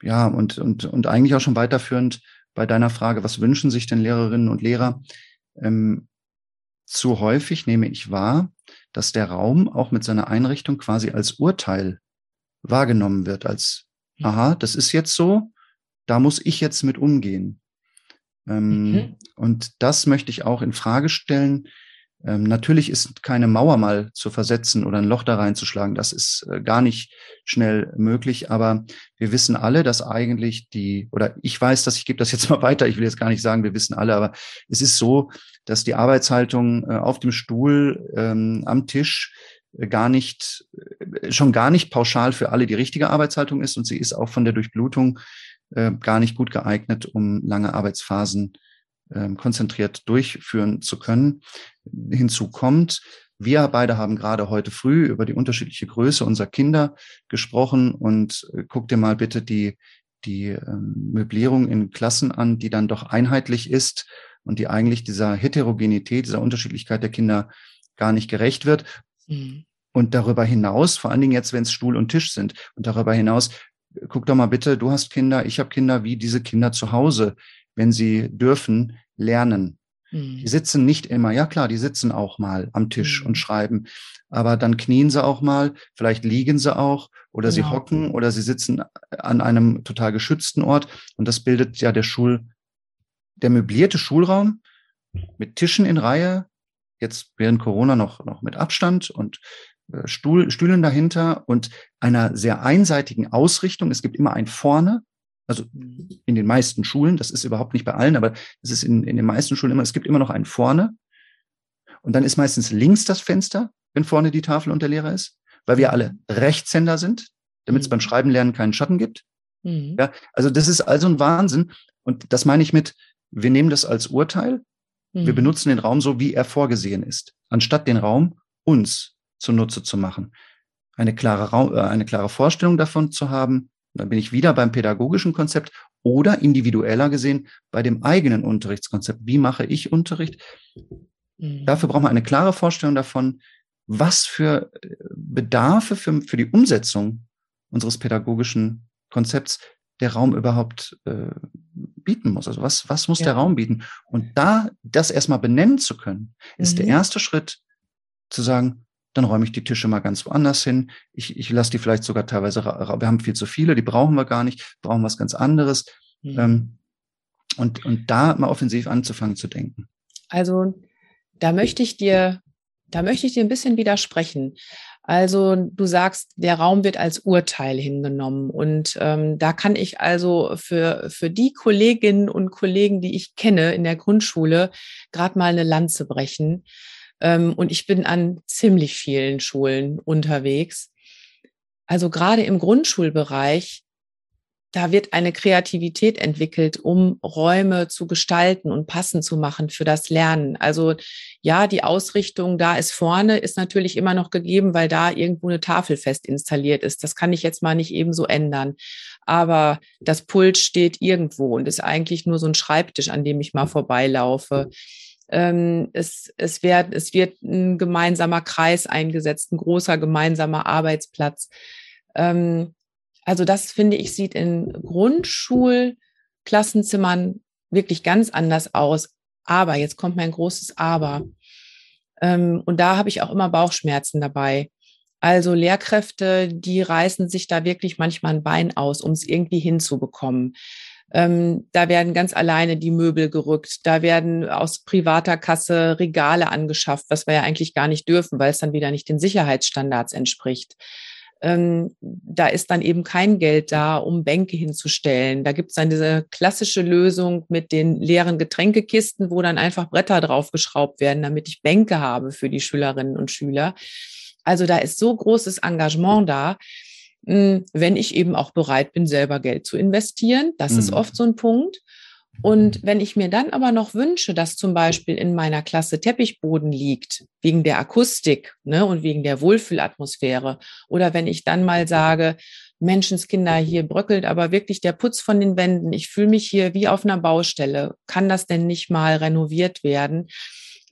ja, und, und, und eigentlich auch schon weiterführend bei deiner Frage, was wünschen sich denn Lehrerinnen und Lehrer? Ähm, zu häufig nehme ich wahr, dass der Raum auch mit seiner Einrichtung quasi als Urteil wahrgenommen wird, als, aha, das ist jetzt so, da muss ich jetzt mit umgehen. Ähm, mhm. Und das möchte ich auch in Frage stellen. Ähm, natürlich ist keine Mauer mal zu versetzen oder ein Loch da reinzuschlagen. Das ist äh, gar nicht schnell möglich. Aber wir wissen alle, dass eigentlich die, oder ich weiß, dass ich gebe das jetzt mal [laughs] weiter. Ich will jetzt gar nicht sagen, wir wissen alle, aber es ist so, dass die Arbeitshaltung äh, auf dem Stuhl, ähm, am Tisch äh, gar nicht, äh, schon gar nicht pauschal für alle die richtige Arbeitshaltung ist und sie ist auch von der Durchblutung äh, gar nicht gut geeignet, um lange Arbeitsphasen äh, konzentriert durchführen zu können. Hinzu kommt, wir beide haben gerade heute früh über die unterschiedliche Größe unserer Kinder gesprochen und äh, guck dir mal bitte die, die ähm, Möblierung in Klassen an, die dann doch einheitlich ist und die eigentlich dieser Heterogenität, dieser Unterschiedlichkeit der Kinder gar nicht gerecht wird. Mhm. Und darüber hinaus, vor allen Dingen jetzt, wenn es Stuhl und Tisch sind, und darüber hinaus, guck doch mal bitte, du hast Kinder, ich habe Kinder, wie diese Kinder zu Hause, wenn sie dürfen, lernen. Mhm. Die sitzen nicht immer, ja klar, die sitzen auch mal am Tisch mhm. und schreiben, aber dann knien sie auch mal, vielleicht liegen sie auch oder genau. sie hocken oder sie sitzen an einem total geschützten Ort und das bildet ja der Schul, der möblierte Schulraum mit Tischen in Reihe, jetzt während Corona noch, noch mit Abstand und äh, Stuhl, Stühlen dahinter und einer sehr einseitigen Ausrichtung. Es gibt immer ein vorne, also in den meisten Schulen, das ist überhaupt nicht bei allen, aber es ist in, in den meisten Schulen immer, es gibt immer noch ein vorne. Und dann ist meistens links das Fenster, wenn vorne die Tafel und der Lehrer ist, weil wir alle Rechtshänder sind, damit es mhm. beim Schreiben lernen keinen Schatten gibt. Mhm. Ja, also das ist also ein Wahnsinn. Und das meine ich mit, wir nehmen das als Urteil. Mhm. Wir benutzen den Raum so, wie er vorgesehen ist, anstatt den Raum uns zunutze zu machen. Eine klare, Raum, äh, eine klare Vorstellung davon zu haben, da bin ich wieder beim pädagogischen Konzept oder individueller gesehen bei dem eigenen Unterrichtskonzept. Wie mache ich Unterricht? Mhm. Dafür brauchen wir eine klare Vorstellung davon, was für äh, Bedarfe für, für die Umsetzung unseres pädagogischen Konzepts der Raum überhaupt äh, bieten muss. Also was, was muss ja. der Raum bieten? Und da das erstmal benennen zu können, ist mhm. der erste Schritt zu sagen, dann räume ich die Tische mal ganz woanders hin. Ich, ich lasse die vielleicht sogar teilweise, wir haben viel zu viele, die brauchen wir gar nicht, brauchen was ganz anderes. Mhm. Ähm, und, und da mal offensiv anzufangen zu denken. Also da möchte ich dir, da möchte ich dir ein bisschen widersprechen. Also du sagst, der Raum wird als Urteil hingenommen. Und ähm, da kann ich also für, für die Kolleginnen und Kollegen, die ich kenne in der Grundschule, gerade mal eine Lanze brechen. Ähm, und ich bin an ziemlich vielen Schulen unterwegs. Also gerade im Grundschulbereich, da wird eine Kreativität entwickelt, um Räume zu gestalten und passend zu machen für das Lernen. Also ja, die Ausrichtung da ist vorne, ist natürlich immer noch gegeben, weil da irgendwo eine Tafel fest installiert ist. Das kann ich jetzt mal nicht eben so ändern. Aber das Pult steht irgendwo und ist eigentlich nur so ein Schreibtisch, an dem ich mal vorbeilaufe. Ähm, es, es, wird, es wird ein gemeinsamer Kreis eingesetzt, ein großer gemeinsamer Arbeitsplatz. Ähm, also das finde ich sieht in Grundschulklassenzimmern wirklich ganz anders aus. Aber jetzt kommt mein großes Aber. Ähm, und da habe ich auch immer Bauchschmerzen dabei. Also Lehrkräfte, die reißen sich da wirklich manchmal ein Bein aus, um es irgendwie hinzubekommen. Ähm, da werden ganz alleine die Möbel gerückt. Da werden aus privater Kasse Regale angeschafft, was wir ja eigentlich gar nicht dürfen, weil es dann wieder nicht den Sicherheitsstandards entspricht. Ähm, da ist dann eben kein Geld da, um Bänke hinzustellen. Da gibt es dann diese klassische Lösung mit den leeren Getränkekisten, wo dann einfach Bretter draufgeschraubt werden, damit ich Bänke habe für die Schülerinnen und Schüler. Also da ist so großes Engagement da. Hm, wenn ich eben auch bereit bin, selber Geld zu investieren. Das mhm. ist oft so ein Punkt. Und wenn ich mir dann aber noch wünsche, dass zum Beispiel in meiner Klasse Teppichboden liegt, wegen der Akustik ne, und wegen der Wohlfühlatmosphäre, oder wenn ich dann mal sage, Menschenskinder, hier bröckelt aber wirklich der Putz von den Wänden, ich fühle mich hier wie auf einer Baustelle, kann das denn nicht mal renoviert werden?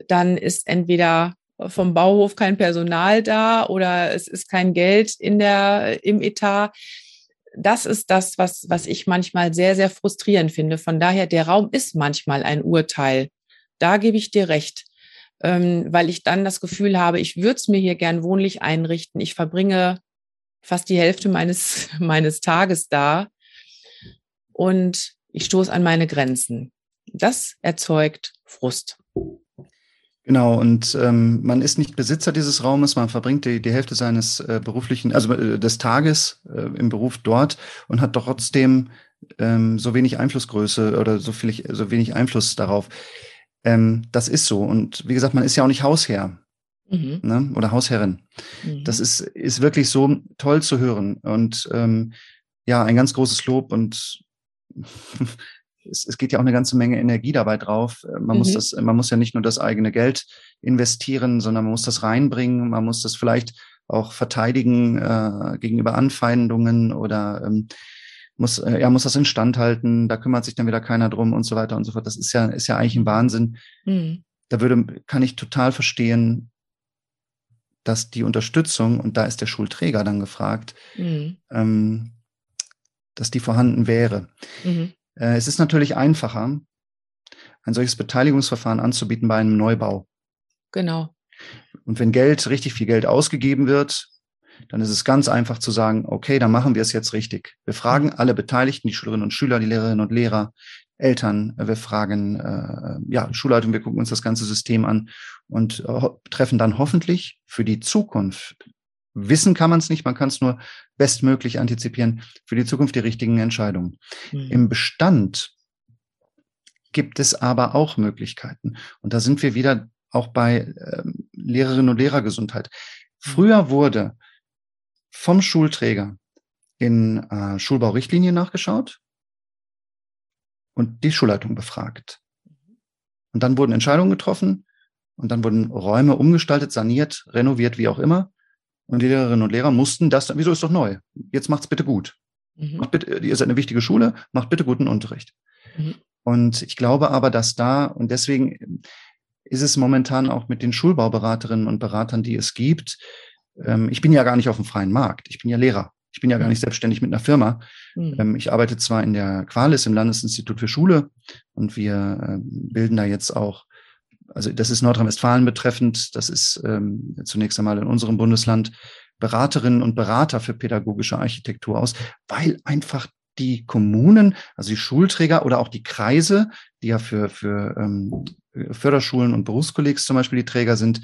Dann ist entweder vom Bauhof kein Personal da oder es ist kein Geld in der, im Etat. Das ist das, was, was ich manchmal sehr, sehr frustrierend finde. Von daher, der Raum ist manchmal ein Urteil. Da gebe ich dir recht, ähm, weil ich dann das Gefühl habe, ich würde es mir hier gern wohnlich einrichten. Ich verbringe fast die Hälfte meines, [laughs] meines Tages da und ich stoße an meine Grenzen. Das erzeugt Frust. Genau, und ähm, man ist nicht Besitzer dieses Raumes, man verbringt die, die Hälfte seines äh, beruflichen, also äh, des Tages äh, im Beruf dort und hat trotzdem ähm, so wenig Einflussgröße oder so, viel, so wenig Einfluss darauf. Ähm, das ist so. Und wie gesagt, man ist ja auch nicht Hausherr mhm. ne? oder Hausherrin. Mhm. Das ist, ist wirklich so toll zu hören. Und ähm, ja, ein ganz großes Lob und [laughs] es, es geht ja auch eine ganze Menge Energie dabei drauf. Äh, man mhm. muss das, man muss ja nicht nur das eigene Geld investieren, sondern man muss das reinbringen, man muss das vielleicht auch verteidigen äh, gegenüber Anfeindungen oder ähm, muss, äh, er muss das instand halten, da kümmert sich dann wieder keiner drum und so weiter und so fort. Das ist ja, ist ja eigentlich ein Wahnsinn. Mhm. Da würde, kann ich total verstehen, dass die Unterstützung, und da ist der Schulträger dann gefragt, mhm. ähm, dass die vorhanden wäre. Mhm. Äh, es ist natürlich einfacher, ein solches Beteiligungsverfahren anzubieten bei einem Neubau. Genau. Und wenn Geld, richtig viel Geld ausgegeben wird, dann ist es ganz einfach zu sagen, okay, dann machen wir es jetzt richtig. Wir fragen alle Beteiligten, die Schülerinnen und Schüler, die Lehrerinnen und Lehrer, Eltern, wir fragen äh, ja, Schulleitung, wir gucken uns das ganze System an und äh, treffen dann hoffentlich für die Zukunft Wissen kann man es nicht, man kann es nur bestmöglich antizipieren für die Zukunft die richtigen Entscheidungen. Mhm. Im Bestand gibt es aber auch Möglichkeiten. Und da sind wir wieder auch bei äh, Lehrerinnen und Lehrergesundheit. Mhm. Früher wurde vom Schulträger in äh, Schulbaurichtlinien nachgeschaut und die Schulleitung befragt. Und dann wurden Entscheidungen getroffen und dann wurden Räume umgestaltet, saniert, renoviert, wie auch immer. Und die Lehrerinnen und Lehrer mussten das, wieso ist doch neu? Jetzt macht's bitte gut. Mhm. Macht bitte, ihr seid eine wichtige Schule, macht bitte guten Unterricht. Mhm. Und ich glaube aber, dass da, und deswegen ist es momentan auch mit den Schulbauberaterinnen und Beratern, die es gibt, ähm, ich bin ja gar nicht auf dem freien Markt, ich bin ja Lehrer. Ich bin ja gar mhm. nicht selbstständig mit einer Firma. Mhm. Ähm, ich arbeite zwar in der Qualis im Landesinstitut für Schule und wir äh, bilden da jetzt auch also das ist Nordrhein-Westfalen betreffend, das ist ähm, zunächst einmal in unserem Bundesland Beraterinnen und Berater für pädagogische Architektur aus, weil einfach die Kommunen, also die Schulträger oder auch die Kreise, die ja für, für ähm, Förderschulen und Berufskollegs zum Beispiel die Träger sind,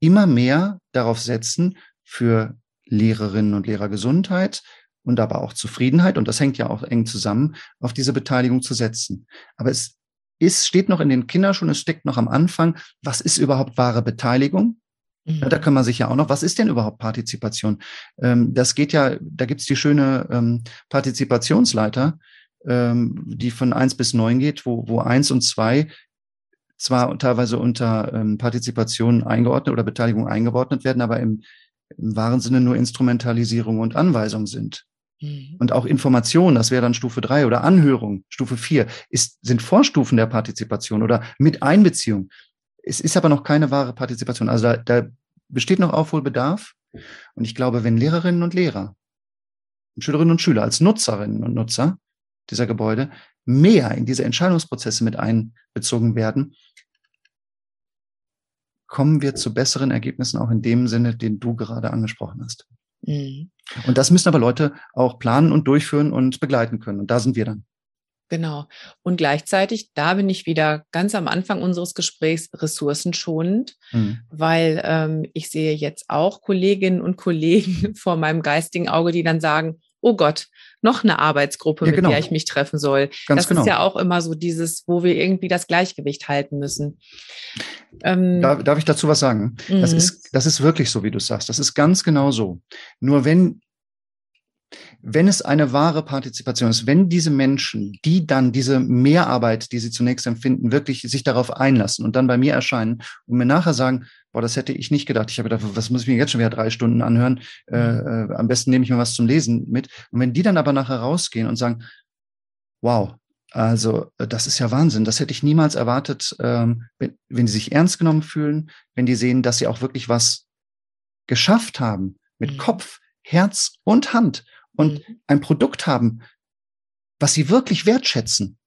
immer mehr darauf setzen, für Lehrerinnen und Lehrergesundheit und aber auch Zufriedenheit, und das hängt ja auch eng zusammen, auf diese Beteiligung zu setzen. Aber es ist, steht noch in den Kinderschuhen, es steckt noch am Anfang. Was ist überhaupt wahre Beteiligung? Mhm. Da kann man sich ja auch noch, was ist denn überhaupt Partizipation? Ähm, das geht ja, da gibt's die schöne ähm, Partizipationsleiter, ähm, die von eins bis neun geht, wo, wo eins und zwei zwar teilweise unter ähm, Partizipation eingeordnet oder Beteiligung eingeordnet werden, aber im, im wahren Sinne nur Instrumentalisierung und Anweisung sind. Mhm. Und auch Information, das wäre dann Stufe drei oder Anhörung, Stufe vier, ist, sind Vorstufen der Partizipation oder mit Einbeziehung. Es ist aber noch keine wahre Partizipation. Also da, da besteht noch Aufholbedarf. Und ich glaube, wenn Lehrerinnen und Lehrer, und Schülerinnen und Schüler als Nutzerinnen und Nutzer dieser Gebäude mehr in diese Entscheidungsprozesse mit einbezogen werden, kommen wir zu besseren Ergebnissen auch in dem Sinne, den du gerade angesprochen hast. Mhm. Und das müssen aber Leute auch planen und durchführen und begleiten können. Und da sind wir dann. Genau. Und gleichzeitig, da bin ich wieder ganz am Anfang unseres Gesprächs ressourcenschonend, mhm. weil ähm, ich sehe jetzt auch Kolleginnen und Kollegen [laughs] vor meinem geistigen Auge, die dann sagen, oh Gott, noch eine Arbeitsgruppe, ja, genau. mit der ich mich treffen soll. Ganz das genau. ist ja auch immer so dieses, wo wir irgendwie das Gleichgewicht halten müssen. Ähm, darf, darf ich dazu was sagen? Das mhm. ist, das ist wirklich so, wie du sagst. Das ist ganz genau so. Nur wenn wenn es eine wahre Partizipation ist, wenn diese Menschen, die dann diese Mehrarbeit, die sie zunächst empfinden, wirklich sich darauf einlassen und dann bei mir erscheinen und mir nachher sagen, boah, das hätte ich nicht gedacht. Ich habe gedacht, was muss ich mir jetzt schon wieder drei Stunden anhören? Äh, mhm. äh, am besten nehme ich mir was zum Lesen mit. Und wenn die dann aber nachher rausgehen und sagen, wow, Also äh, das ist ja Wahnsinn. Das hätte ich niemals erwartet, ähm, wenn, wenn die sich ernst genommen fühlen, wenn die sehen, dass sie auch wirklich was geschafft haben mit mhm. Kopf, Herz und Hand und mhm. ein Produkt haben, was sie wirklich wertschätzen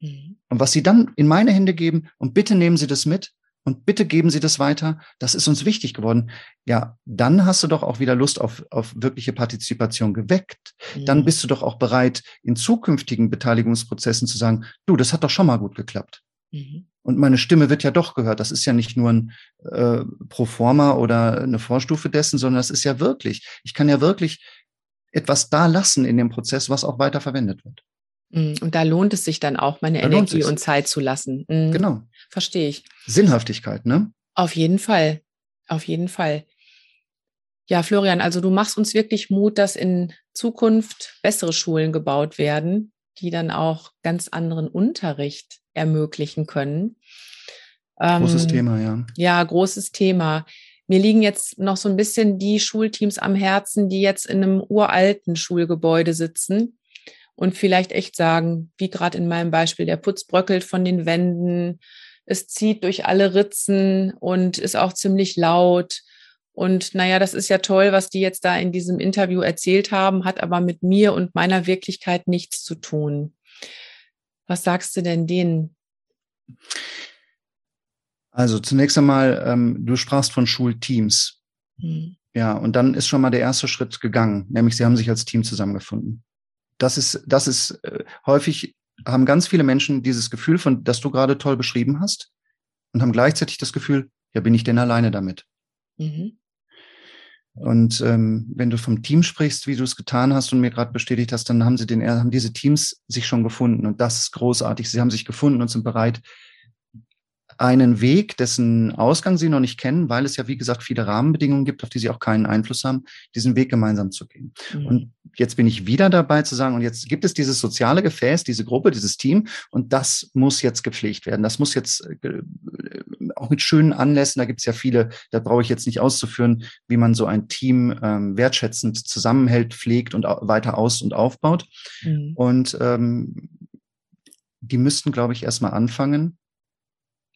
mhm. und was sie dann in meine Hände geben und bitte nehmen Sie das mit und bitte geben Sie das weiter. Das ist uns wichtig geworden. Ja, dann hast du doch auch wieder Lust auf, auf wirkliche Partizipation geweckt. Mhm. Dann bist du doch auch bereit, in zukünftigen Beteiligungsprozessen zu sagen, du, das hat doch schon mal gut geklappt. Mhm. Und meine Stimme wird ja doch gehört. Das ist ja nicht nur ein äh, Proforma oder eine Vorstufe dessen, sondern das ist ja wirklich, ich kann ja wirklich etwas da lassen in dem Prozess, was auch weiter verwendet wird. Mhm. Und da lohnt es sich dann auch, meine da Energie und Zeit zu lassen. Mhm. Genau. Verstehe ich. Sinnhaftigkeit, ne? Auf jeden Fall. Auf jeden Fall. Ja, Florian, also du machst uns wirklich Mut, dass in Zukunft bessere Schulen gebaut werden, die dann auch ganz anderen Unterricht ermöglichen können. Großes ähm, Thema, ja. Ja, großes Thema. Mir liegen jetzt noch so ein bisschen die Schulteams am Herzen, die jetzt in einem uralten Schulgebäude sitzen und vielleicht echt sagen, wie gerade in meinem Beispiel, der Putz bröckelt von den Wänden, es zieht durch alle Ritzen und ist auch ziemlich laut. Und naja, das ist ja toll, was die jetzt da in diesem Interview erzählt haben, hat aber mit mir und meiner Wirklichkeit nichts zu tun. Was sagst du denn denen? Also zunächst einmal, ähm, du sprachst von Schulteams. Hm. Ja, und dann ist schon mal der erste Schritt gegangen, nämlich sie haben sich als Team zusammengefunden das ist, das ist äh, häufig haben ganz viele Menschen dieses Gefühl von, das du gerade toll beschrieben hast und haben gleichzeitig das Gefühl, ja, bin ich denn alleine damit? Mhm. Und ähm, wenn du vom Team sprichst, wie du es getan hast und mir gerade bestätigt hast, dann haben sie den, haben diese Teams sich schon gefunden und das ist großartig. Sie haben sich gefunden und sind bereit, einen Weg, dessen Ausgang sie noch nicht kennen, weil es ja, wie gesagt, viele Rahmenbedingungen gibt, auf die sie auch keinen Einfluss haben, diesen Weg gemeinsam zu gehen. Mhm. Und jetzt bin ich wieder dabei zu sagen, und jetzt gibt es dieses soziale Gefäß, diese Gruppe, dieses Team, und das muss jetzt gepflegt werden. Das muss jetzt äh, auch mit schönen Anlässen, da gibt es ja viele, da brauche ich jetzt nicht auszuführen, wie man so ein Team ähm, wertschätzend zusammenhält, pflegt und weiter aus- und aufbaut. Mhm. Und ähm, die müssten, glaube ich, erstmal anfangen,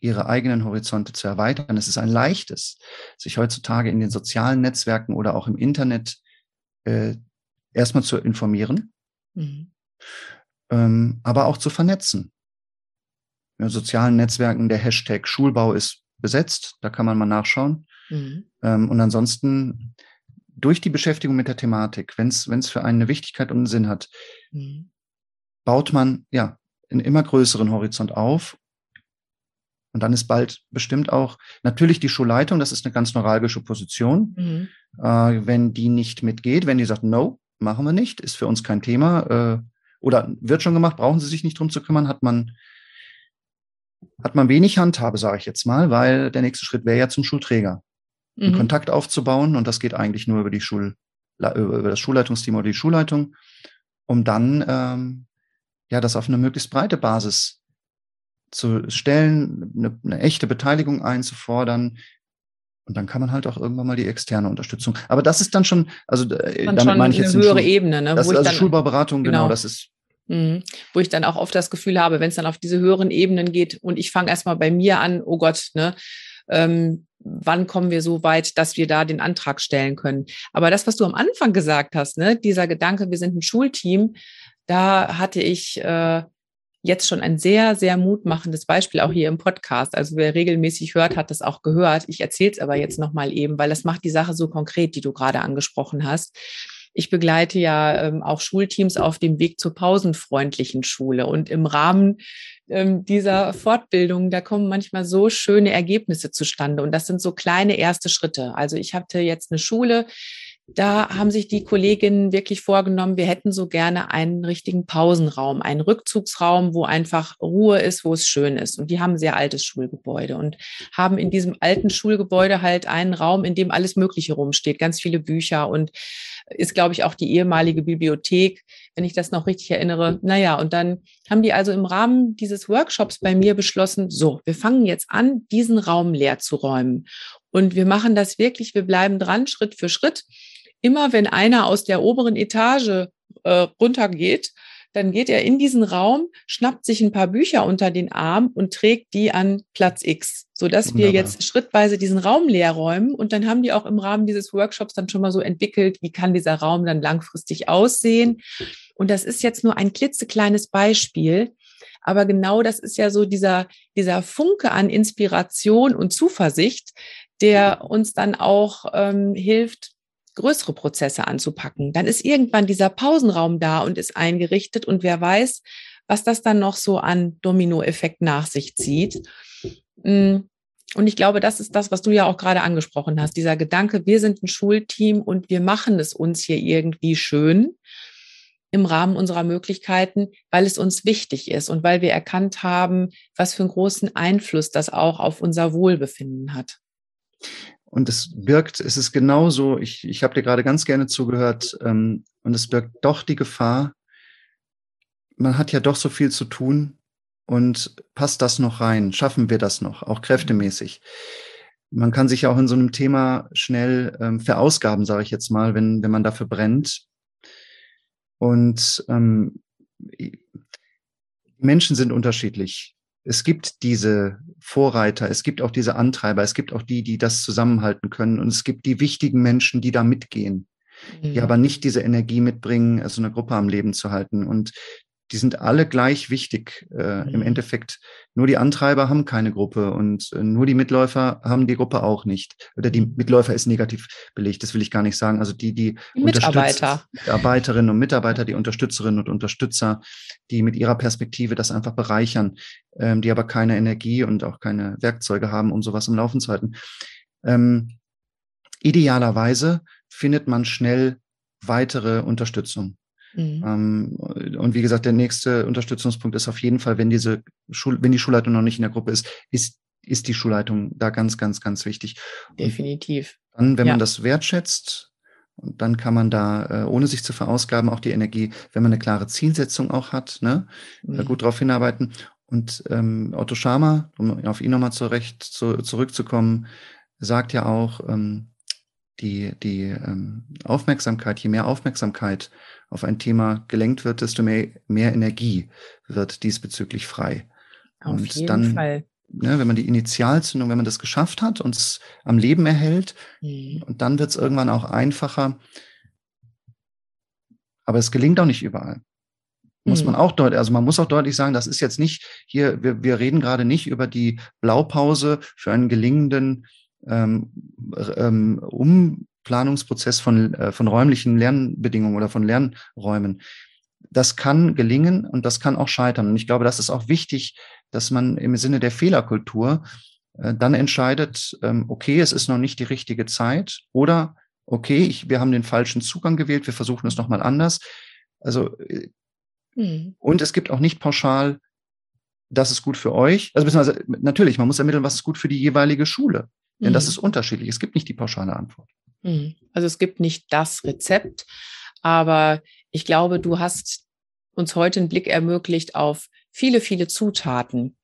ihre eigenen Horizonte zu erweitern. Es ist ein leichtes, sich heutzutage in den sozialen Netzwerken oder auch im Internet äh, erstmal zu informieren, mhm. ähm, aber auch zu vernetzen. In sozialen Netzwerken der Hashtag Schulbau ist besetzt, da kann man mal nachschauen. Mhm. Ähm, und ansonsten durch die Beschäftigung mit der Thematik, wenn es für einen eine Wichtigkeit und einen Sinn hat, mhm. baut man ja einen immer größeren Horizont auf und dann ist bald bestimmt auch natürlich die Schulleitung, das ist eine ganz neuralgische Position. Mhm. Äh, wenn die nicht mitgeht, wenn die sagt, no, machen wir nicht, ist für uns kein Thema äh, oder wird schon gemacht, brauchen sie sich nicht drum zu kümmern, hat man hat man wenig Handhabe, sage ich jetzt mal, weil der nächste Schritt wäre ja zum Schulträger, mhm. einen Kontakt aufzubauen und das geht eigentlich nur über die Schul über das Schulleitungsteam oder die Schulleitung, um dann ähm, ja das auf eine möglichst breite Basis zu stellen, eine, eine echte Beteiligung einzufordern, und dann kann man halt auch irgendwann mal die externe Unterstützung. Aber das ist dann schon, also äh, dann damit meine ich jetzt eine höhere Schul Ebene, ne? Das ist also Schulbauberatung, genau, genau, das ist. Mhm. Wo ich dann auch oft das Gefühl habe, wenn es dann auf diese höheren Ebenen geht und ich fange erstmal bei mir an, oh Gott, ne, ähm, wann kommen wir so weit, dass wir da den Antrag stellen können. Aber das, was du am Anfang gesagt hast, ne, dieser Gedanke, wir sind ein Schulteam, da hatte ich äh, jetzt schon ein sehr, sehr mutmachendes Beispiel auch hier im Podcast. Also wer regelmäßig hört, hat das auch gehört. Ich erzähle es aber jetzt nochmal eben, weil das macht die Sache so konkret, die du gerade angesprochen hast. Ich begleite ja ähm, auch Schulteams auf dem Weg zur pausenfreundlichen Schule. Und im Rahmen ähm, dieser Fortbildung, da kommen manchmal so schöne Ergebnisse zustande. Und das sind so kleine erste Schritte. Also ich hatte jetzt eine Schule, da haben sich die Kolleginnen wirklich vorgenommen, wir hätten so gerne einen richtigen Pausenraum, einen Rückzugsraum, wo einfach Ruhe ist, wo es schön ist. Und die haben ein sehr altes Schulgebäude und haben in diesem alten Schulgebäude halt einen Raum, in dem alles Mögliche rumsteht, ganz viele Bücher und ist, glaube ich, auch die ehemalige Bibliothek, wenn ich das noch richtig erinnere. Naja, und dann haben die also im Rahmen dieses Workshops bei mir beschlossen, so, wir fangen jetzt an, diesen Raum leer zu räumen. Und wir machen das wirklich, wir bleiben dran, Schritt für Schritt immer wenn einer aus der oberen Etage äh, runtergeht, dann geht er in diesen Raum, schnappt sich ein paar Bücher unter den Arm und trägt die an Platz X, sodass Wunderbar. wir jetzt schrittweise diesen Raum leer räumen. Und dann haben die auch im Rahmen dieses Workshops dann schon mal so entwickelt, wie kann dieser Raum dann langfristig aussehen. Und das ist jetzt nur ein klitzekleines Beispiel. Aber genau das ist ja so dieser, dieser Funke an Inspiration und Zuversicht, der uns dann auch ähm, hilft, größere Prozesse anzupacken. Dann ist irgendwann dieser Pausenraum da und ist eingerichtet und wer weiß, was das dann noch so an Dominoeffekt nach sich zieht. Mm, und ich glaube, das ist das, was du ja auch gerade angesprochen hast. Dieser Gedanke, wir sind ein Schulteam und wir machen es uns hier irgendwie schön im Rahmen unserer Möglichkeiten, weil es uns wichtig ist und weil wir erkannt haben, was für einen großen Einfluss das auch auf unser Wohlbefinden hat. Und es birgt, es ist genauso, ich, ich habe dir gerade ganz gerne zugehört, ähm, und es birgt doch die Gefahr, man hat ja doch so viel zu tun und passt das noch rein? Schaffen wir das noch, auch kräftemäßig? Man kann sich ja auch in so einem Thema schnell ähm, verausgaben, sage ich jetzt mal, wenn, wenn man dafür brennt. Und ähm, Menschen sind unterschiedlich es gibt diese Vorreiter, es gibt auch diese Antreiber, es gibt auch die, die das zusammenhalten können und es gibt die wichtigen Menschen, die da mitgehen, mhm. die aber nicht diese Energie mitbringen, also eine Gruppe am Leben zu halten. Und die sind alle gleich wichtig. Äh, mhm. Im Endeffekt, nur die Antreiber haben keine Gruppe und äh, nur die Mitläufer haben die Gruppe auch nicht. Oder die Mitläufer ist negativ belegt, das will ich gar nicht sagen. Also die, die, die Mitarbeiter. Mitarbeiterinnen und Mitarbeiter, die Unterstützerinnen und Unterstützer, die mit ihrer Perspektive das einfach bereichern, ähm, die aber keine Energie und auch keine Werkzeuge haben, um sowas im Laufen zu halten. Ähm, idealerweise findet man schnell weitere Unterstützung. Mhm. Ähm, und wie gesagt, der nächste Unterstützungspunkt ist auf jeden Fall, wenn diese Schul wenn die Schulleitung noch nicht in der Gruppe ist, ist, ist die Schulleitung da ganz, ganz, ganz wichtig. Definitiv. Und dann, wenn ja. man das wertschätzt, und dann kann man da, äh, ohne sich zu verausgaben, auch die Energie, wenn man eine klare Zielsetzung auch hat, ne, mhm. gut darauf hinarbeiten. Und ähm, Otto Schama, um auf ihn nochmal zurecht zu, zurückzukommen, sagt ja auch, ähm, die, die ähm, Aufmerksamkeit, je mehr Aufmerksamkeit auf ein Thema gelenkt wird, desto mehr, mehr Energie wird diesbezüglich frei. Auf und jeden dann, Fall. Ne, wenn man die Initialzündung, wenn man das geschafft hat und es am Leben erhält, mhm. und dann wird es irgendwann auch einfacher. Aber es gelingt auch nicht überall. Muss mhm. man auch deutlich, also man muss auch deutlich sagen, das ist jetzt nicht hier, wir, wir reden gerade nicht über die Blaupause für einen gelingenden ähm, ähm, Umplanungsprozess von, äh, von räumlichen Lernbedingungen oder von Lernräumen. Das kann gelingen und das kann auch scheitern. Und ich glaube, das ist auch wichtig, dass man im Sinne der Fehlerkultur äh, dann entscheidet, ähm, okay, es ist noch nicht die richtige Zeit oder okay, ich, wir haben den falschen Zugang gewählt, wir versuchen es nochmal anders. Also, äh, hm. und es gibt auch nicht pauschal, das ist gut für euch. Also, beziehungsweise, natürlich, man muss ermitteln, was ist gut für die jeweilige Schule. Denn mhm. das ist unterschiedlich. Es gibt nicht die pauschale Antwort. Mhm. Also es gibt nicht das Rezept, aber ich glaube, du hast uns heute einen Blick ermöglicht auf viele, viele Zutaten,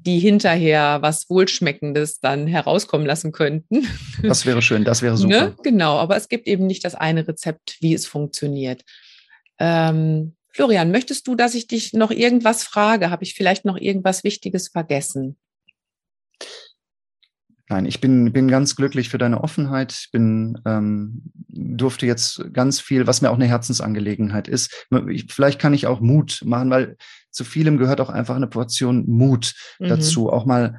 die hinterher was Wohlschmeckendes dann herauskommen lassen könnten. Das wäre schön, das wäre [laughs] super. Ne? Genau, aber es gibt eben nicht das eine Rezept, wie es funktioniert. Ähm, Florian, möchtest du, dass ich dich noch irgendwas frage? Habe ich vielleicht noch irgendwas Wichtiges vergessen? Nein, ich bin, bin ganz glücklich für deine Offenheit. Ich bin, ähm, durfte jetzt ganz viel, was mir auch eine Herzensangelegenheit ist. Ich, vielleicht kann ich auch Mut machen, weil zu vielem gehört auch einfach eine Portion Mut mhm. dazu, auch mal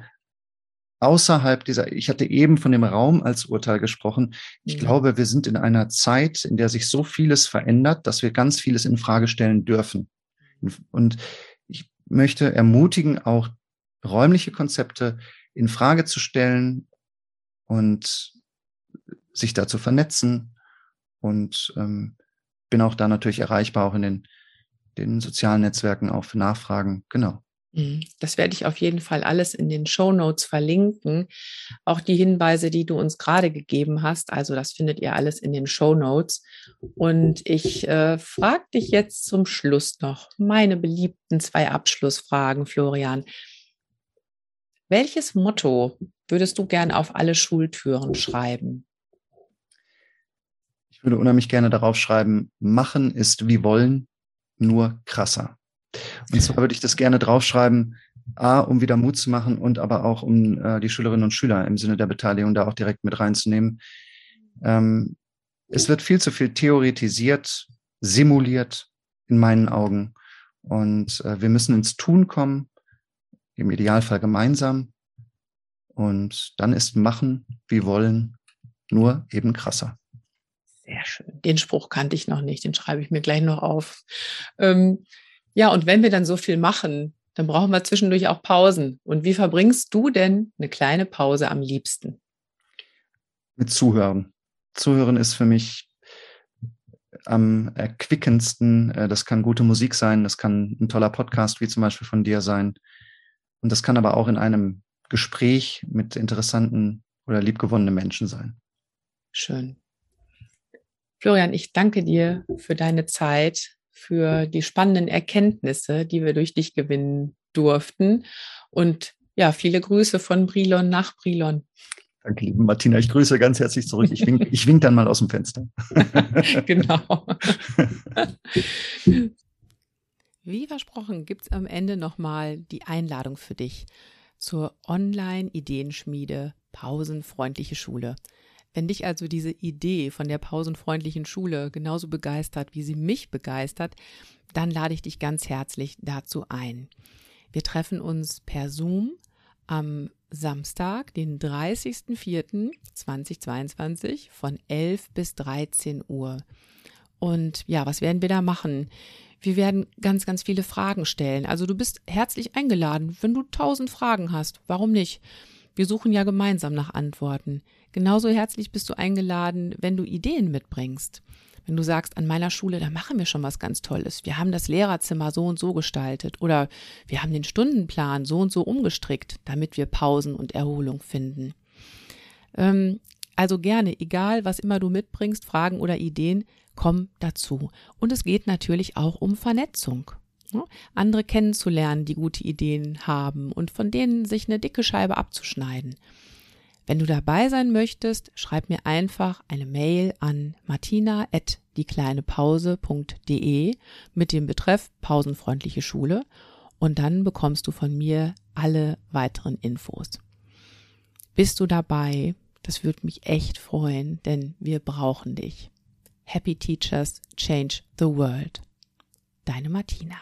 außerhalb dieser, ich hatte eben von dem Raum als Urteil gesprochen. Ich mhm. glaube, wir sind in einer Zeit, in der sich so vieles verändert, dass wir ganz vieles in Frage stellen dürfen. Und ich möchte ermutigen, auch räumliche Konzepte in Frage zu stellen und sich da zu vernetzen. Und ähm, bin auch da natürlich erreichbar, auch in den, den sozialen Netzwerken, auch für Nachfragen. Genau. Mhm. Das werde ich auf jeden Fall alles in den Show Notes verlinken. Auch die Hinweise, die du uns gerade gegeben hast. Also das findet ihr alles in den Show Notes. Und ich äh, frage dich jetzt zum Schluss noch meine beliebten zwei Abschlussfragen, Florian. Welches Motto würdest du gern auf alle Schultüren schreiben? Ich würde unheimlich gerne darauf schreiben, machen ist wie wollen, nur krasser. Und zwar würde ich das gerne draufschreiben, A, um wieder Mut zu machen und aber auch um äh, die Schülerinnen und Schüler im Sinne der Beteiligung da auch direkt mit reinzunehmen. Ähm, es wird viel zu viel theoretisiert, simuliert in meinen Augen. Und äh, wir müssen ins Tun kommen, im Idealfall gemeinsam. Und dann ist Machen wie Wollen nur eben krasser. Sehr schön. Den Spruch kannte ich noch nicht, den schreibe ich mir gleich noch auf. Ähm, ja, und wenn wir dann so viel machen, dann brauchen wir zwischendurch auch Pausen. Und wie verbringst du denn eine kleine Pause am liebsten? Mit Zuhören. Zuhören ist für mich am erquickendsten. Äh, das kann gute Musik sein, das kann ein toller Podcast wie zum Beispiel von dir sein. Und das kann aber auch in einem Gespräch mit interessanten oder liebgewonnenen Menschen sein. Schön. Florian, ich danke dir für deine Zeit, für die spannenden Erkenntnisse, die wir durch dich gewinnen durften. Und ja, viele Grüße von Brilon nach Brilon. Danke, liebe Martina. Ich grüße ganz herzlich zurück. Ich wink, ich wink dann mal aus dem Fenster. [laughs] genau. [laughs] Wie versprochen, gibt es am Ende nochmal die Einladung für dich zur Online-Ideenschmiede Pausenfreundliche Schule. Wenn dich also diese Idee von der pausenfreundlichen Schule genauso begeistert, wie sie mich begeistert, dann lade ich dich ganz herzlich dazu ein. Wir treffen uns per Zoom am Samstag, den 30.04.2022 von 11 bis 13 Uhr. Und ja, was werden wir da machen? Wir werden ganz, ganz viele Fragen stellen. Also du bist herzlich eingeladen, wenn du tausend Fragen hast. Warum nicht? Wir suchen ja gemeinsam nach Antworten. Genauso herzlich bist du eingeladen, wenn du Ideen mitbringst. Wenn du sagst, an meiner Schule, da machen wir schon was ganz Tolles. Wir haben das Lehrerzimmer so und so gestaltet oder wir haben den Stundenplan so und so umgestrickt, damit wir Pausen und Erholung finden. Ähm, also gerne, egal was immer du mitbringst, Fragen oder Ideen, komm dazu. Und es geht natürlich auch um Vernetzung. Andere kennenzulernen, die gute Ideen haben und von denen sich eine dicke Scheibe abzuschneiden. Wenn du dabei sein möchtest, schreib mir einfach eine Mail an martina@diekleinepause.de mit dem Betreff pausenfreundliche Schule und dann bekommst du von mir alle weiteren Infos. Bist du dabei? Das würde mich echt freuen, denn wir brauchen dich. Happy Teachers Change the World. Deine Martina.